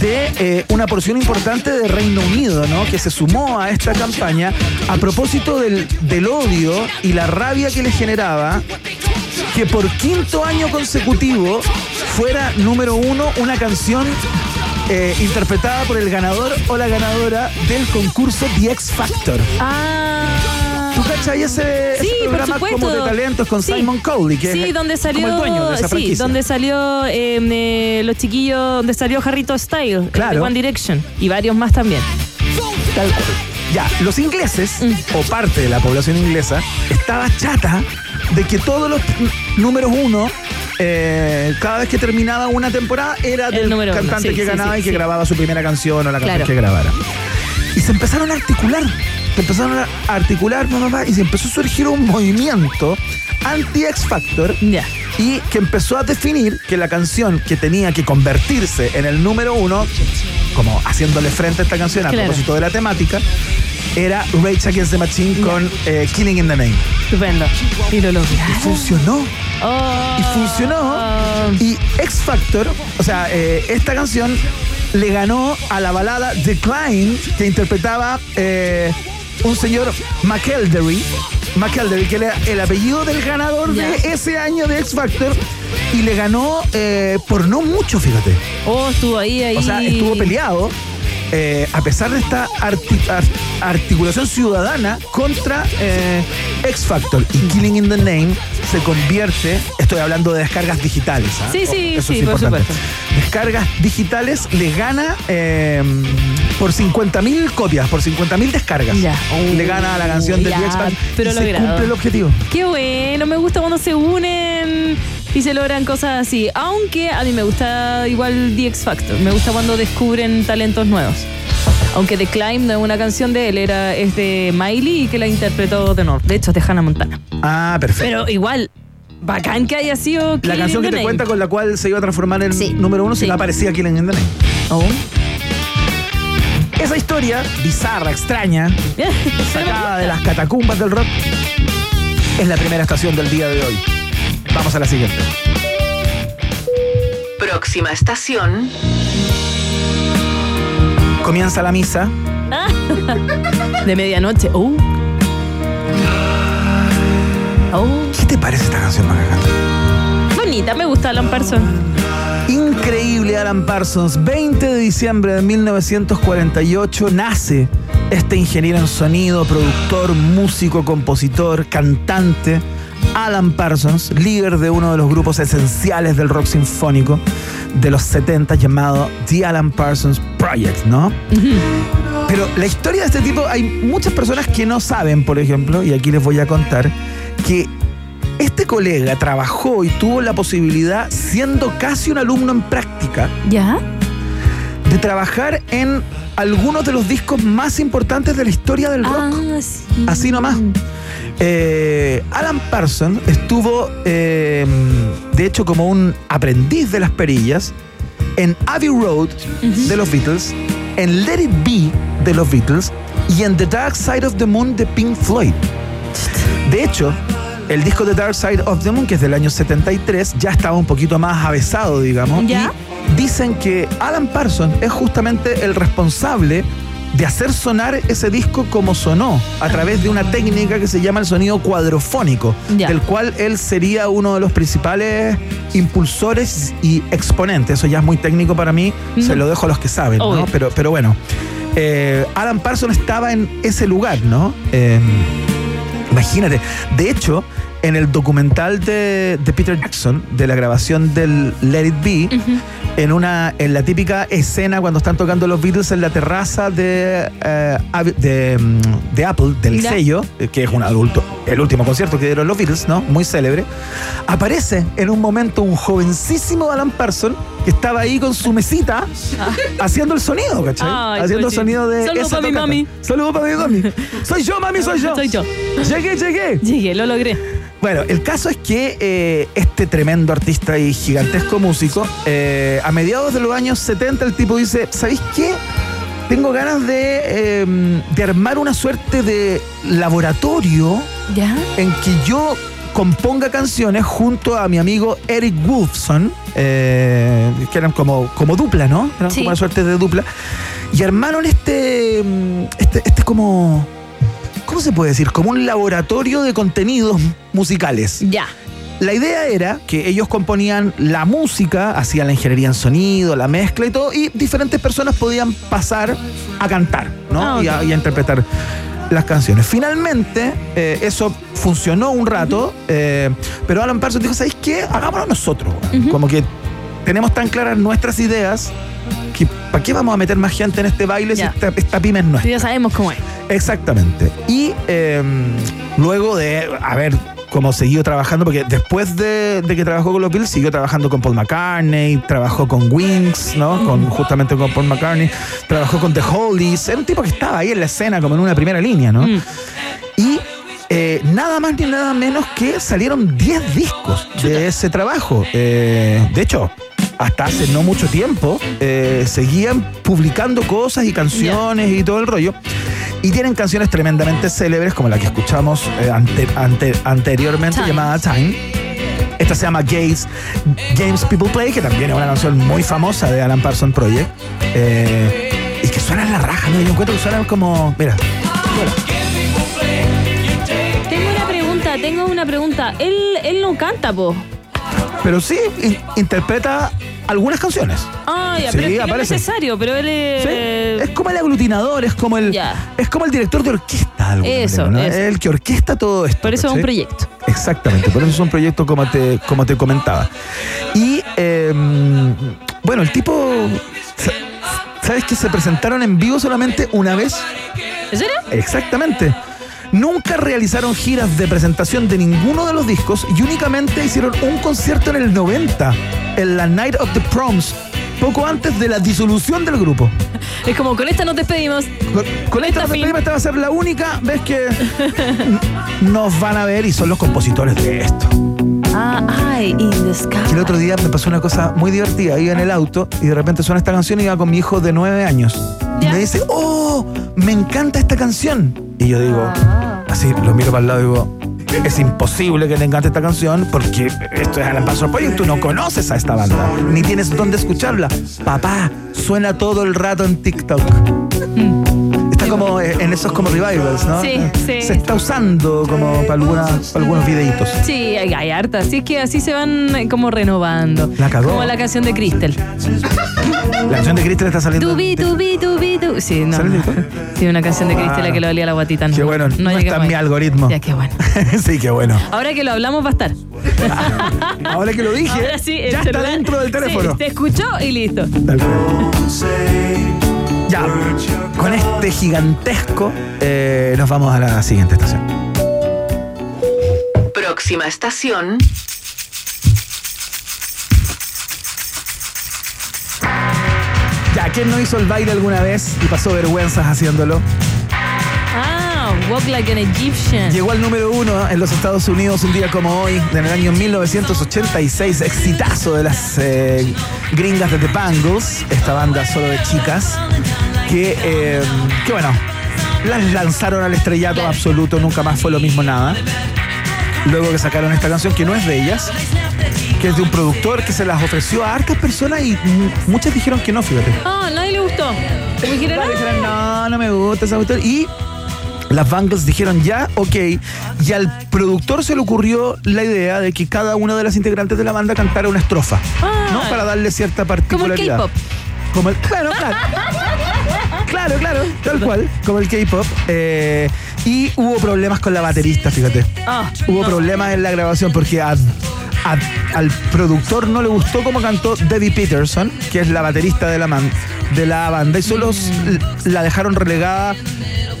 de eh, una porción importante de Reino Unido, ¿no? Que se sumó a esta campaña a propósito del, del odio y la rabia que le generaba que por quinto año consecutivo fuera número uno una canción eh, interpretada por el ganador o la ganadora del concurso The X Factor. Ah. ¿Tú cachai ese, ese Sí, por programa como de talentos con Sí. Simon Cowley? Que sí, es donde salió, como el dueño de esa sí, franquicia. donde salió eh, eh, los chiquillos, donde salió Jarrito Style, eh, de Claro. One Direction y varios más también. Tal cual. Ya, los ingleses, o parte de la población inglesa, estaba chata de que todos los números uno, eh, cada vez que terminaba una temporada, era del número uno, cantante sí, que sí, ganaba sí, y que grababa su primera canción o la canción Claro. que grabara. Y se empezaron a articular, se empezaron a articular, pa, y se empezó a surgir un movimiento anti-X Factor y que empezó a definir que la canción que tenía que convertirse en el número uno, como haciéndole frente a esta canción a Claro. propósito de la temática, era Rage Against the Machine con eh, Killing in the Name. Estupendo. Y lo lograron. Y funcionó. Oh. Y funcionó. Y X Factor, o sea, eh, esta canción le ganó a la balada Decline que interpretaba eh, un señor McElderry, McElderry, que era el apellido del ganador de ese año de X Factor, y le ganó eh, por no mucho, fíjate. Oh, estuvo ahí, ahí. O sea, estuvo peleado. Eh, a pesar de esta arti- ar- articulación ciudadana contra eh, X Factor y Killing in the Name se convierte, estoy hablando de descargas digitales. ¿ah? Sí, sí, Eso sí, es por importante. supuesto. Descargas digitales le gana eh, por 50.000 copias, por 50.000 descargas. le gana a la canción de X Factor pero y se cumple el objetivo. Qué bueno, me gusta cuando se unen y se logran cosas así. Aunque a mí me gusta igual The X Factor. Me gusta cuando descubren talentos nuevos. Aunque The Climb no es una canción de él, era, es de Miley y que la interpretó de North. De hecho, es de Hannah Montana. Ah, perfecto. Pero igual, bacán que haya sido La Killing canción que the te Name. cuenta con la cual se iba a transformar en número uno si no aparecía Killing in the Name. Oh. Esa historia, bizarra, extraña, sacada de las catacumbas del rock, es la primera estación del día de hoy. Vamos a la siguiente. Próxima estación. Comienza la misa. de medianoche. Oh. Oh. ¿Qué te parece esta canción, Magagata? Bonita, me gusta Alan Parsons. Increíble Alan Parsons. 20 de diciembre de 1948 nace este ingeniero en sonido, productor, músico, compositor, cantante. Alan Parsons, líder de uno de los grupos esenciales del rock sinfónico de los 70 llamado The Alan Parsons Project, ¿no? Pero la historia de este tipo, hay muchas personas que no saben, por ejemplo, y aquí les voy a contar, que este colega trabajó y tuvo la posibilidad, siendo casi un alumno en práctica, ¿Ya? De trabajar en algunos de los discos más importantes de la historia del rock. Ah, sí. Así nomás. Eh, Alan Parsons estuvo, eh, de hecho, como un aprendiz de las perillas en Abbey Road de los Beatles, en Let It Be de los Beatles y en The Dark Side of the Moon de Pink Floyd. De hecho, el disco The Dark Side of the Moon, que es del año 73, ya estaba un poquito más avesado, digamos. ¿Ya? Y dicen que Alan Parsons es justamente el responsable de hacer sonar ese disco como sonó, a través de una técnica que se llama el sonido cuadrofónico, del cual él sería uno de los principales impulsores y exponentes. Eso ya es muy técnico para mí, se lo dejo a los que saben, ¿no? Pero, pero bueno, eh, Alan Parsons estaba en ese lugar, ¿no? Eh, Imagínate. De hecho, en el documental de, de Peter Jackson, de la grabación del Let It Be, en una en la típica escena cuando están tocando los Beatles en la terraza de, eh, de, mm, de Apple, del sello, eh, que es un adulto, el último concierto que dieron los Beatles, ¿no? Muy célebre. Aparece en un momento un jovencísimo Alan Parsons que estaba ahí con su mesita haciendo el sonido, ¿cachai? Ay, haciendo el sonido de. Saludos esa pa' mi mami. Saludos para mi mami. Soy yo, mami, soy yo. Soy yo. Llegué, llegué. Llegué, lo logré. Bueno, el caso es que eh, este tremendo artista y gigantesco músico, eh, a mediados de los años 70, el tipo dice: ¿Sabéis qué? Tengo ganas de, eh, de armar una suerte de laboratorio ¿Ya? en que yo componga canciones junto a mi amigo Eric Wolfson, eh, que eran como, como dupla, ¿no? Eran Sí. como una suerte de dupla. Y armaron este, mm, este, este como, ¿cómo se puede decir? Como un laboratorio de contenidos musicales. Ya. La idea era que ellos componían la música, hacían la ingeniería en sonido, la mezcla y todo, y diferentes personas podían pasar a cantar, ¿no? Ah, y, a, y a interpretar las canciones. Finalmente, eh, eso funcionó un rato, eh, pero Alan Parsons dijo, ¿sabéis qué? Hagámoslo nosotros. weón". Como que tenemos tan claras nuestras ideas que ¿para qué vamos a meter más gente en este baile si esta, esta pyme es nuestra? Ya sabemos cómo es. Exactamente. Y eh, luego de haber como seguido trabajando, porque después de, de que trabajó con los Beatles, siguió trabajando con Paul McCartney, trabajó con Wings, ¿no? Con, justamente con Paul McCartney, trabajó con The Hollies, era un tipo que estaba ahí en la escena como en una primera línea, ¿no? Y eh, nada más ni nada menos que salieron 10 discos de ese trabajo. Eh, de hecho, hasta hace no mucho tiempo eh, seguían publicando cosas y canciones y todo el rollo. Y tienen canciones tremendamente célebres, como la que escuchamos eh, anteriormente, llamada Time. Esta se llama Games, Games People Play, que también es una canción muy famosa de Alan Parsons Project. Eh, y que suena en la raja, ¿no? Yo encuentro que suena como. Mira. Tengo una pregunta, tengo una pregunta. Él, él no canta, po. Pero sí, interpreta algunas canciones. Ah, ya, Sí, pero es que no es aparece. necesario, pero él es. Sí, es como el aglutinador, es como el, es como el director de orquesta. de Eso, manera, ¿no? eso. El que orquesta todo esto. Por eso es un proyecto. Exactamente, por eso es un proyecto como te, como te comentaba. Y eh, bueno, el tipo, sa- ¿sabes que se presentaron en vivo solamente una vez? ¿En serio? Exactamente. Nunca realizaron giras de presentación de ninguno de los discos y únicamente hicieron un concierto en el 90, en la Night of the Proms, poco antes de la disolución del grupo. Es como con esta nos despedimos. Con, con esta despedida esta va a ser la única vez que nos van a ver y son los compositores de esto. Ah, ay, in the sky. El otro día me pasó una cosa muy divertida. Iba en el auto y de repente suena esta canción y iba con mi hijo de nueve años. Y me dice, oh, me encanta esta canción. Y yo digo, así lo miro para el lado y digo, es imposible que le encante esta canción porque esto es Alan Paso Project. Tú no conoces a esta banda, ni tienes dónde escucharla. Papá, suena todo el rato en TikTok. Está como eh, en esos como revivals, ¿no? Sí, sí. Se está usando como para, algunas, para algunos videitos. Sí, hay, hay hartas. Así es que así se van eh, como renovando. La cagó. Como la canción de Crystal. La canción de Crystal está saliendo. Tubi, tubi, tubi, tubi. Sí, no. ¿Sale Sí, una canción de Crystal Ah. que le dolía la guatita. No, Qué bueno, no, llegué está en mi algoritmo. Ya, qué bueno. sí, qué bueno. Ahora que lo hablamos va a estar. Ahora que lo dije, Ahora sí, el ya está dentro del teléfono. Sí, te escuchó y listo. Ya, con este gigantesco eh, nos vamos a la siguiente estación. Próxima estación. Ya, ¿quién no hizo el baile alguna vez y pasó vergüenzas haciéndolo? Ah, Walk Like an Egyptian. Llegó al número uno en los Estados Unidos un día como hoy, en el año 1986, exitazo de las eh, gringas de The Bangles, esta banda solo de chicas, que, eh, que bueno, las lanzaron al estrellato absoluto, nunca más fue lo mismo nada. Luego que sacaron esta canción que no es de ellas, que es de un productor que se las ofreció a hartas personas y muchas dijeron que no, fíjate. Ah, nadie le gustó. Me dijeron, Dijeron, no, no me gusta esa cuestión. Y las Bangles dijeron ya, ok. Y al productor se le ocurrió la idea de que cada una de las integrantes de la banda cantara una estrofa, ¿no? Para darle cierta Como el particularidad. K-pop. Como el Claro, claro. Claro, claro, tal cual, como el K-pop. Eh, y hubo problemas con la baterista, fíjate. Ah, Hubo problemas en la grabación porque a- a- al productor no le gustó cómo cantó Debbie Peterson, que es la baterista de la, man- de la banda, y solo la dejaron relegada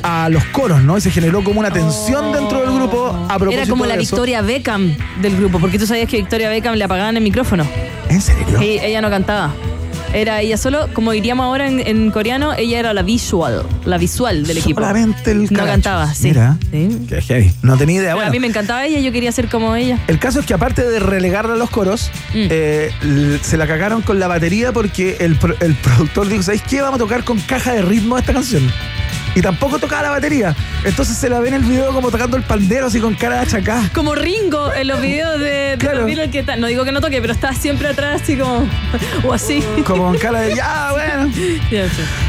a los coros, ¿no? Y se generó como una tensión dentro del grupo a propósito Era como la de eso. Victoria Beckham del grupo, porque tú sabías que Victoria Beckham le apagaban el micrófono. ¿En serio? Y ella no cantaba. Era ella solo, como diríamos ahora en, en coreano, ella era la visual, la visual del equipo. Solamente el No cantaba, sí. Mira, Sí. qué heavy. No tenía idea. Pero Bueno, A mí me encantaba ella, yo quería ser como ella. El caso es que aparte de relegarla a los coros, Mm. eh, se la cagaron con la batería porque el, el productor dijo, ¿sabéis qué? Vamos a tocar con caja de ritmo esta canción. Y tampoco tocaba la batería. Entonces se la ve en el video como tocando el pandero así con cara de achacá. Como Ringo en los videos de, de los Beatles que está- no digo que no toque, pero está siempre atrás así como o así. Como con cara de ya, bueno. Sí.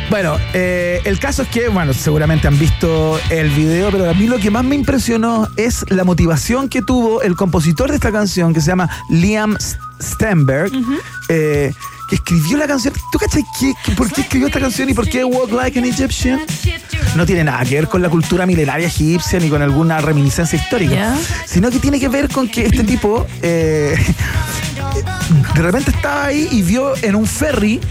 Bueno, eh, el caso es que, bueno, seguramente han visto el video, pero a mí lo que más me impresionó es la motivación que tuvo el compositor de esta canción, que se llama Liam Stenberg, eh, que escribió la canción. ¿Tú cachai qué- por qué escribió esta canción y por qué Walk Like an Egyptian? No tiene nada que ver con la cultura milenaria egipcia ni con alguna reminiscencia histórica, sino que tiene que ver con que este tipo eh, de repente estaba ahí y vio en un ferry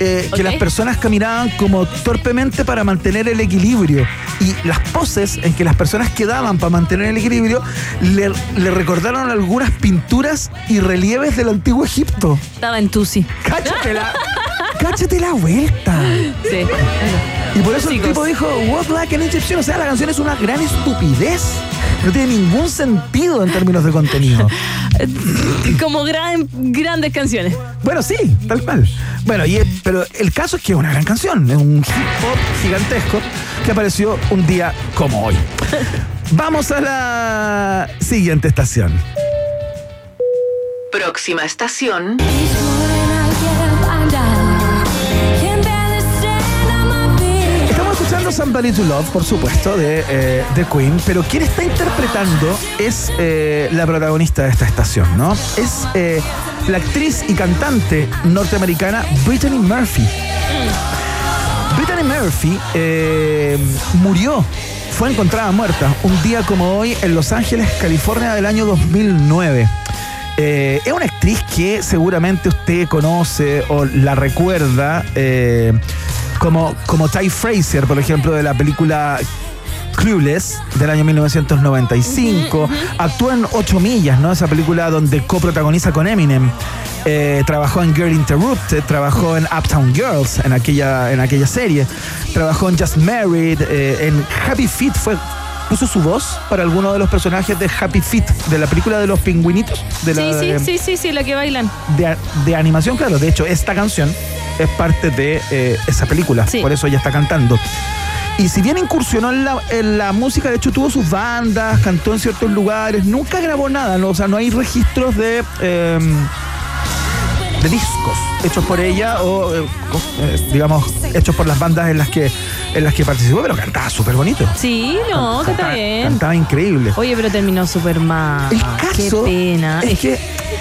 eh, que Ok. las personas caminaban como torpemente para mantener el equilibrio. Y las poses en que las personas quedaban para mantener el equilibrio le, le recordaron algunas pinturas y relieves del antiguo Egipto. Estaba en Tusi. Cáchate la, cáchate la vuelta. Sí. Y por eso Chicos. el tipo dijo, Walk Like an Egyptian. O sea, la canción es una gran estupidez. No tiene ningún sentido en términos de contenido. Como gran, grandes canciones. Bueno, sí, tal cual. Bueno, y, pero el caso es que es una gran canción, es un hip hop gigantesco que apareció un día como hoy. Vamos a la siguiente estación. Próxima estación. Somebody to Love, por supuesto, de, eh, de Queen, pero quien está interpretando es eh, la protagonista de esta estación, ¿no? Es eh, la actriz y cantante norteamericana Brittany Murphy. Brittany Murphy eh, murió, fue encontrada muerta un día como hoy en Los Ángeles, California del año 2009. Eh, es una actriz que seguramente usted conoce o la recuerda como, como Ty Fraser, por ejemplo, de la película Clueless del año 1995. Actúa en 8 millas, ¿no? Esa película donde coprotagoniza con Eminem. Eh, trabajó en Girl Interrupted, trabajó en Uptown Girls, en aquella, en aquella serie. Trabajó en Just Married, eh, en Happy Feet fue puso su voz para alguno de los personajes de Happy Feet, de la película de los pingüinitos. De la, Sí, de- sí, sí, sí, sí, la que bailan. de, de animación, claro. De hecho, esta canción es parte de eh, esa película. Por eso ella está cantando. Y si bien incursionó en la, en la música, de hecho tuvo sus bandas, cantó en ciertos lugares, nunca grabó nada, ¿no? o sea, no hay registros de, eh, de discos hechos por ella o, eh, eh, digamos, hechos por las bandas en las que, en las que participó, pero cantaba súper bonito. Sí, no, que está Cantaba- bien. Cantaba increíble. Oye, pero terminó súper mal. caso Qué pena. es que-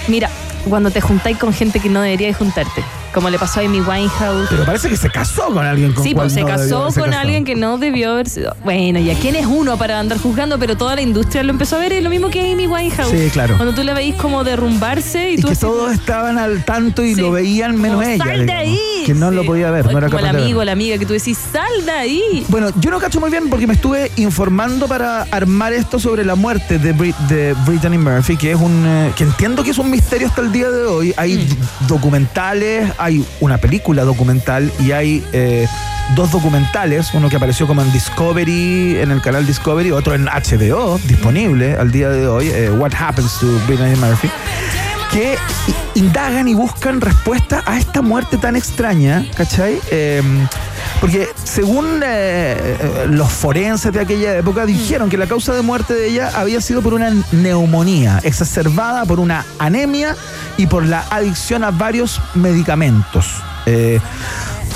Mira, cuando te juntáis con gente que no deberías juntarte, como le pasó a Amy Winehouse. Pero parece que se casó con alguien con Sí, pues se no casó con alguien que no debió haber sido. Bueno, ya quién es uno para andar juzgando, pero toda la industria lo empezó a ver, es lo mismo que Amy Winehouse. Sí, claro. Cuando tú la veís como derrumbarse y, Y tú que así- todos estaban al tanto y lo veían menos Como, ella. "Sal de ahí". Que no lo podía ver, no era como capaz el de amigo, la amiga que tú decís, sal de ahí. Bueno, yo no cacho muy bien porque me estuve informando para armar esto sobre la muerte de, Brit- de Brittany Murphy, que es un eh, que entiendo que es un misterio hasta el día de hoy. Hay Mm. documentales, hay una película documental y hay eh, dos documentales, uno que apareció como en Discovery, en el canal Discovery, otro en HBO, disponible al día de hoy, eh, What Happens to Brittany Murphy que indagan y buscan respuesta a esta muerte tan extraña, ¿cachai? Eh, porque según eh, eh, los forenses de aquella época dijeron que la causa de muerte de ella había sido por una neumonía exacerbada por una anemia y por la adicción a varios medicamentos. Eh,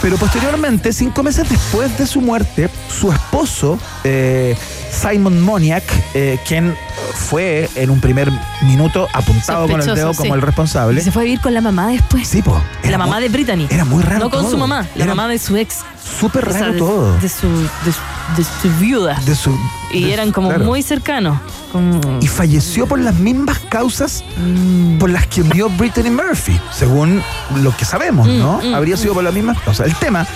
pero posteriormente, cinco meses después de su muerte, su esposo, eh, Simon Moniak, eh, quien fue en un primer minuto apuntado con el dedo como el responsable. Y se fue a vivir con la mamá después. Sí, po. La mamá de Brittany. Era muy raro No con todo. su mamá, la Era mamá de su ex. Súper O sea, raro de- todo. De su, de, su- de su viuda. De su, y de- eran como claro. muy cercanos. Como- Y falleció por las mismas causas Mm. por las que murió Brittany Murphy, según lo que sabemos, ¿no? Mm, mm, Habría sido por las mismas causas. El tema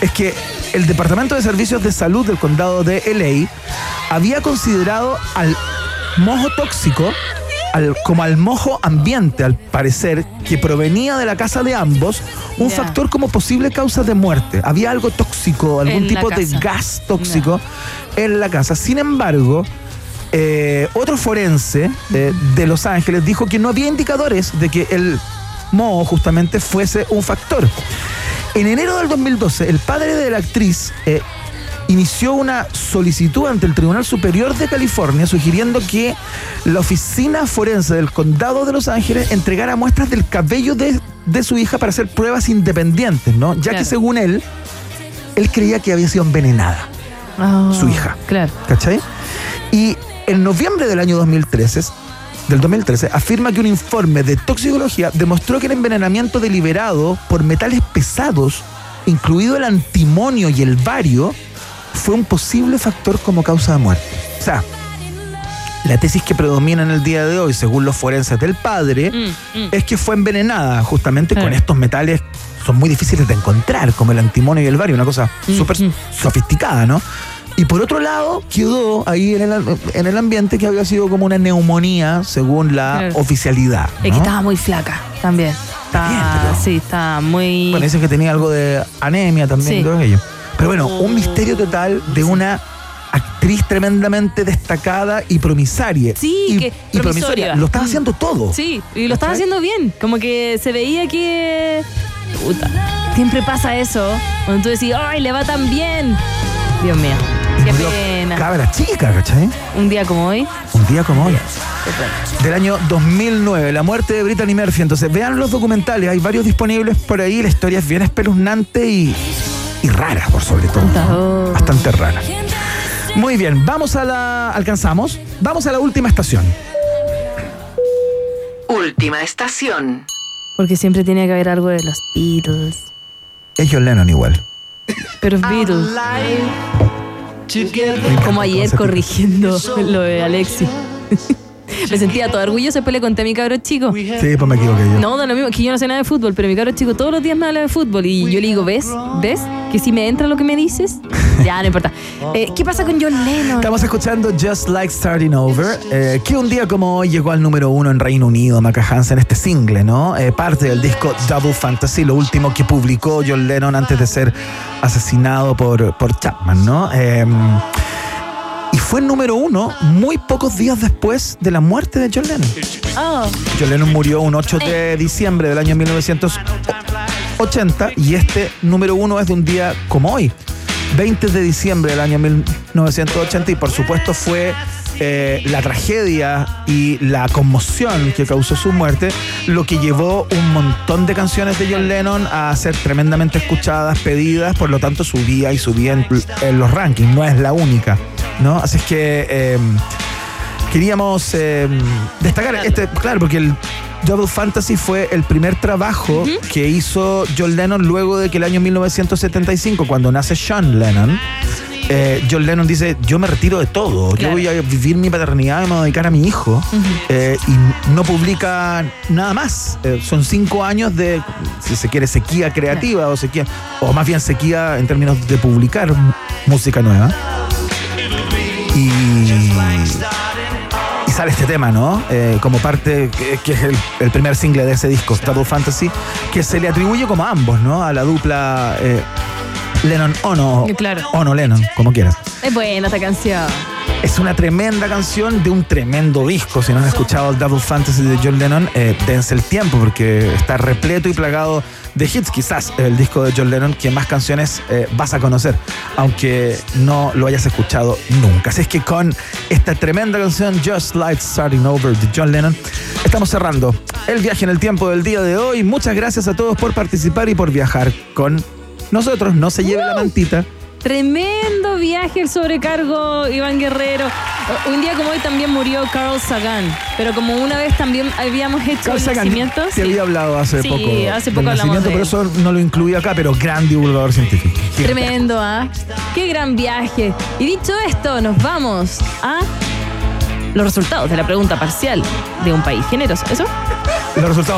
es que el Departamento de Servicios de Salud del Condado de LA había considerado al mojo tóxico al- como al mojo ambiente, al parecer, que provenía de la casa de ambos, un factor como posible causa de muerte. Había algo tóxico, algún En tipo de gas tóxico en la casa. Sin embargo, eh, otro forense eh, de Los Ángeles dijo que no había indicadores de que el moho justamente fuese un factor. En enero del 2012, el padre de la actriz eh, inició una solicitud ante el Tribunal Superior de California sugiriendo que la oficina forense del condado de Los Ángeles entregara muestras del cabello de, de su hija para hacer pruebas independientes, ¿no? Ya Claro. que según él, él creía que había sido envenenada Ah, su hija. Claro. ¿Cachai? Y en noviembre del año 2013, del 2013, afirma que un informe de toxicología demostró que el envenenamiento deliberado por metales pesados, incluido el antimonio y el bario, fue un posible factor como causa de muerte. O sea, la tesis que predomina en el día de hoy, según los forenses del padre, Mm, es que fue envenenada justamente con estos metales son muy difíciles de encontrar, como el antimonio y el bario, una cosa Mm, súper sofisticada, ¿no? Y por otro lado, quedó ahí en el, en el ambiente que había sido como una neumonía, según la Claro. oficialidad. Es que ¿no? estaba muy flaca también. Está, sí, está muy. Bueno, dicen que tenía algo de anemia también, Sí. y todo aquello. Pero bueno, un misterio total de una actriz tremendamente destacada y promisaria. Sí, y, que y promisoria. Lo estaba haciendo todo. Sí, y lo estaba haciendo bien. Como que se veía que. Puta. Siempre pasa eso. Cuando tú decís, ¡ay, le va tan bien! Dios mío. Qué pena. Cabra chica, ¿cachai? Un día como hoy. Un día como hoy. Del año 2009, la muerte de Brittany Murphy. Entonces, vean los documentales, hay varios disponibles por ahí. La historia es bien espeluznante y, y rara, por sobre todo. Bastante rara. Muy bien, vamos a la. ¿Alcanzamos? Vamos a la última estación. Última estación. Porque siempre tiene que haber algo de los Beatles. Es John Lennon igual. Pero Beatles. Como ayer corrigiendo lo de Alexi. Me sentía todo orgullosa, después le conté a mi cabro chico. Sí, pues me equivoqué yo. No, da lo mismo, que yo no sé nada de fútbol, pero mi cabro chico todos los días me habla de fútbol y yo le digo, ¿ves? ¿Ves? Que si me entra lo que me dices, ya no importa. Eh, ¿Qué pasa con John Lennon? Estamos escuchando Just Like Starting Over, eh, que un día como hoy llegó al número uno en Reino Unido, Maca Hansen, este single, ¿no? Eh, parte del disco Double Fantasy, lo último que publicó John Lennon antes de ser asesinado por, por Chapman, ¿no? Fue número uno muy pocos días después de la muerte de John Lennon. Oh. John Lennon murió un 8 de diciembre del año 1980 y este número uno es de un día como hoy, 20 de diciembre del año 1980 y por supuesto fue eh, la tragedia y la conmoción que causó su muerte lo que llevó un montón de canciones de John Lennon a ser tremendamente escuchadas, pedidas, por lo tanto subía y subía en, en los rankings, no es la única, ¿no? Así es que... eh, queríamos eh, destacar este, claro, porque el Double Fantasy fue el primer trabajo que hizo John Lennon luego de que el año 1975, cuando nace Sean Lennon, eh, John Lennon dice, yo me retiro de todo, yo voy a vivir mi paternidad me voy a dedicar a mi hijo. Eh, y no publica nada más. Eh, son cinco años de, si se quiere, sequía creativa o sequía, o más bien sequía en términos de publicar música nueva. Y, y sale este tema, ¿no? Eh, como parte, que, que es el, el primer single de ese disco, Double Fantasy, que se le atribuye como a ambos, ¿no? A la dupla eh, Lennon-Ono. Claro. Ono-Lennon, como quieras. Es buena esta canción. Es una tremenda canción de un tremendo disco. Si no han escuchado el Double Fantasy de John Lennon, eh, dense el tiempo porque está repleto y plagado de hits. Quizás el disco de John Lennon que más canciones eh, vas a conocer, aunque no lo hayas escuchado nunca. Así es que con esta tremenda canción, Just Like Starting Over de John Lennon, estamos cerrando el viaje en el tiempo del día de hoy. Muchas gracias a todos por participar y por viajar con nosotros. No se lleve la mantita. Tremendo viaje el sobrecargo, Iván Guerrero. Uh, Un día como hoy también murió Carl Sagan, pero como una vez también habíamos hecho Carl el Sagan, nacimiento. Te sí. había hablado hace Sí, poco. hace del poco hablamos de él. eso no lo incluí acá, pero gran divulgador científico. Tremendo, ¿ah? Qué gran viaje. Y dicho esto, nos vamos a los resultados de la pregunta parcial de un país generoso. ¿Eso? Los resultados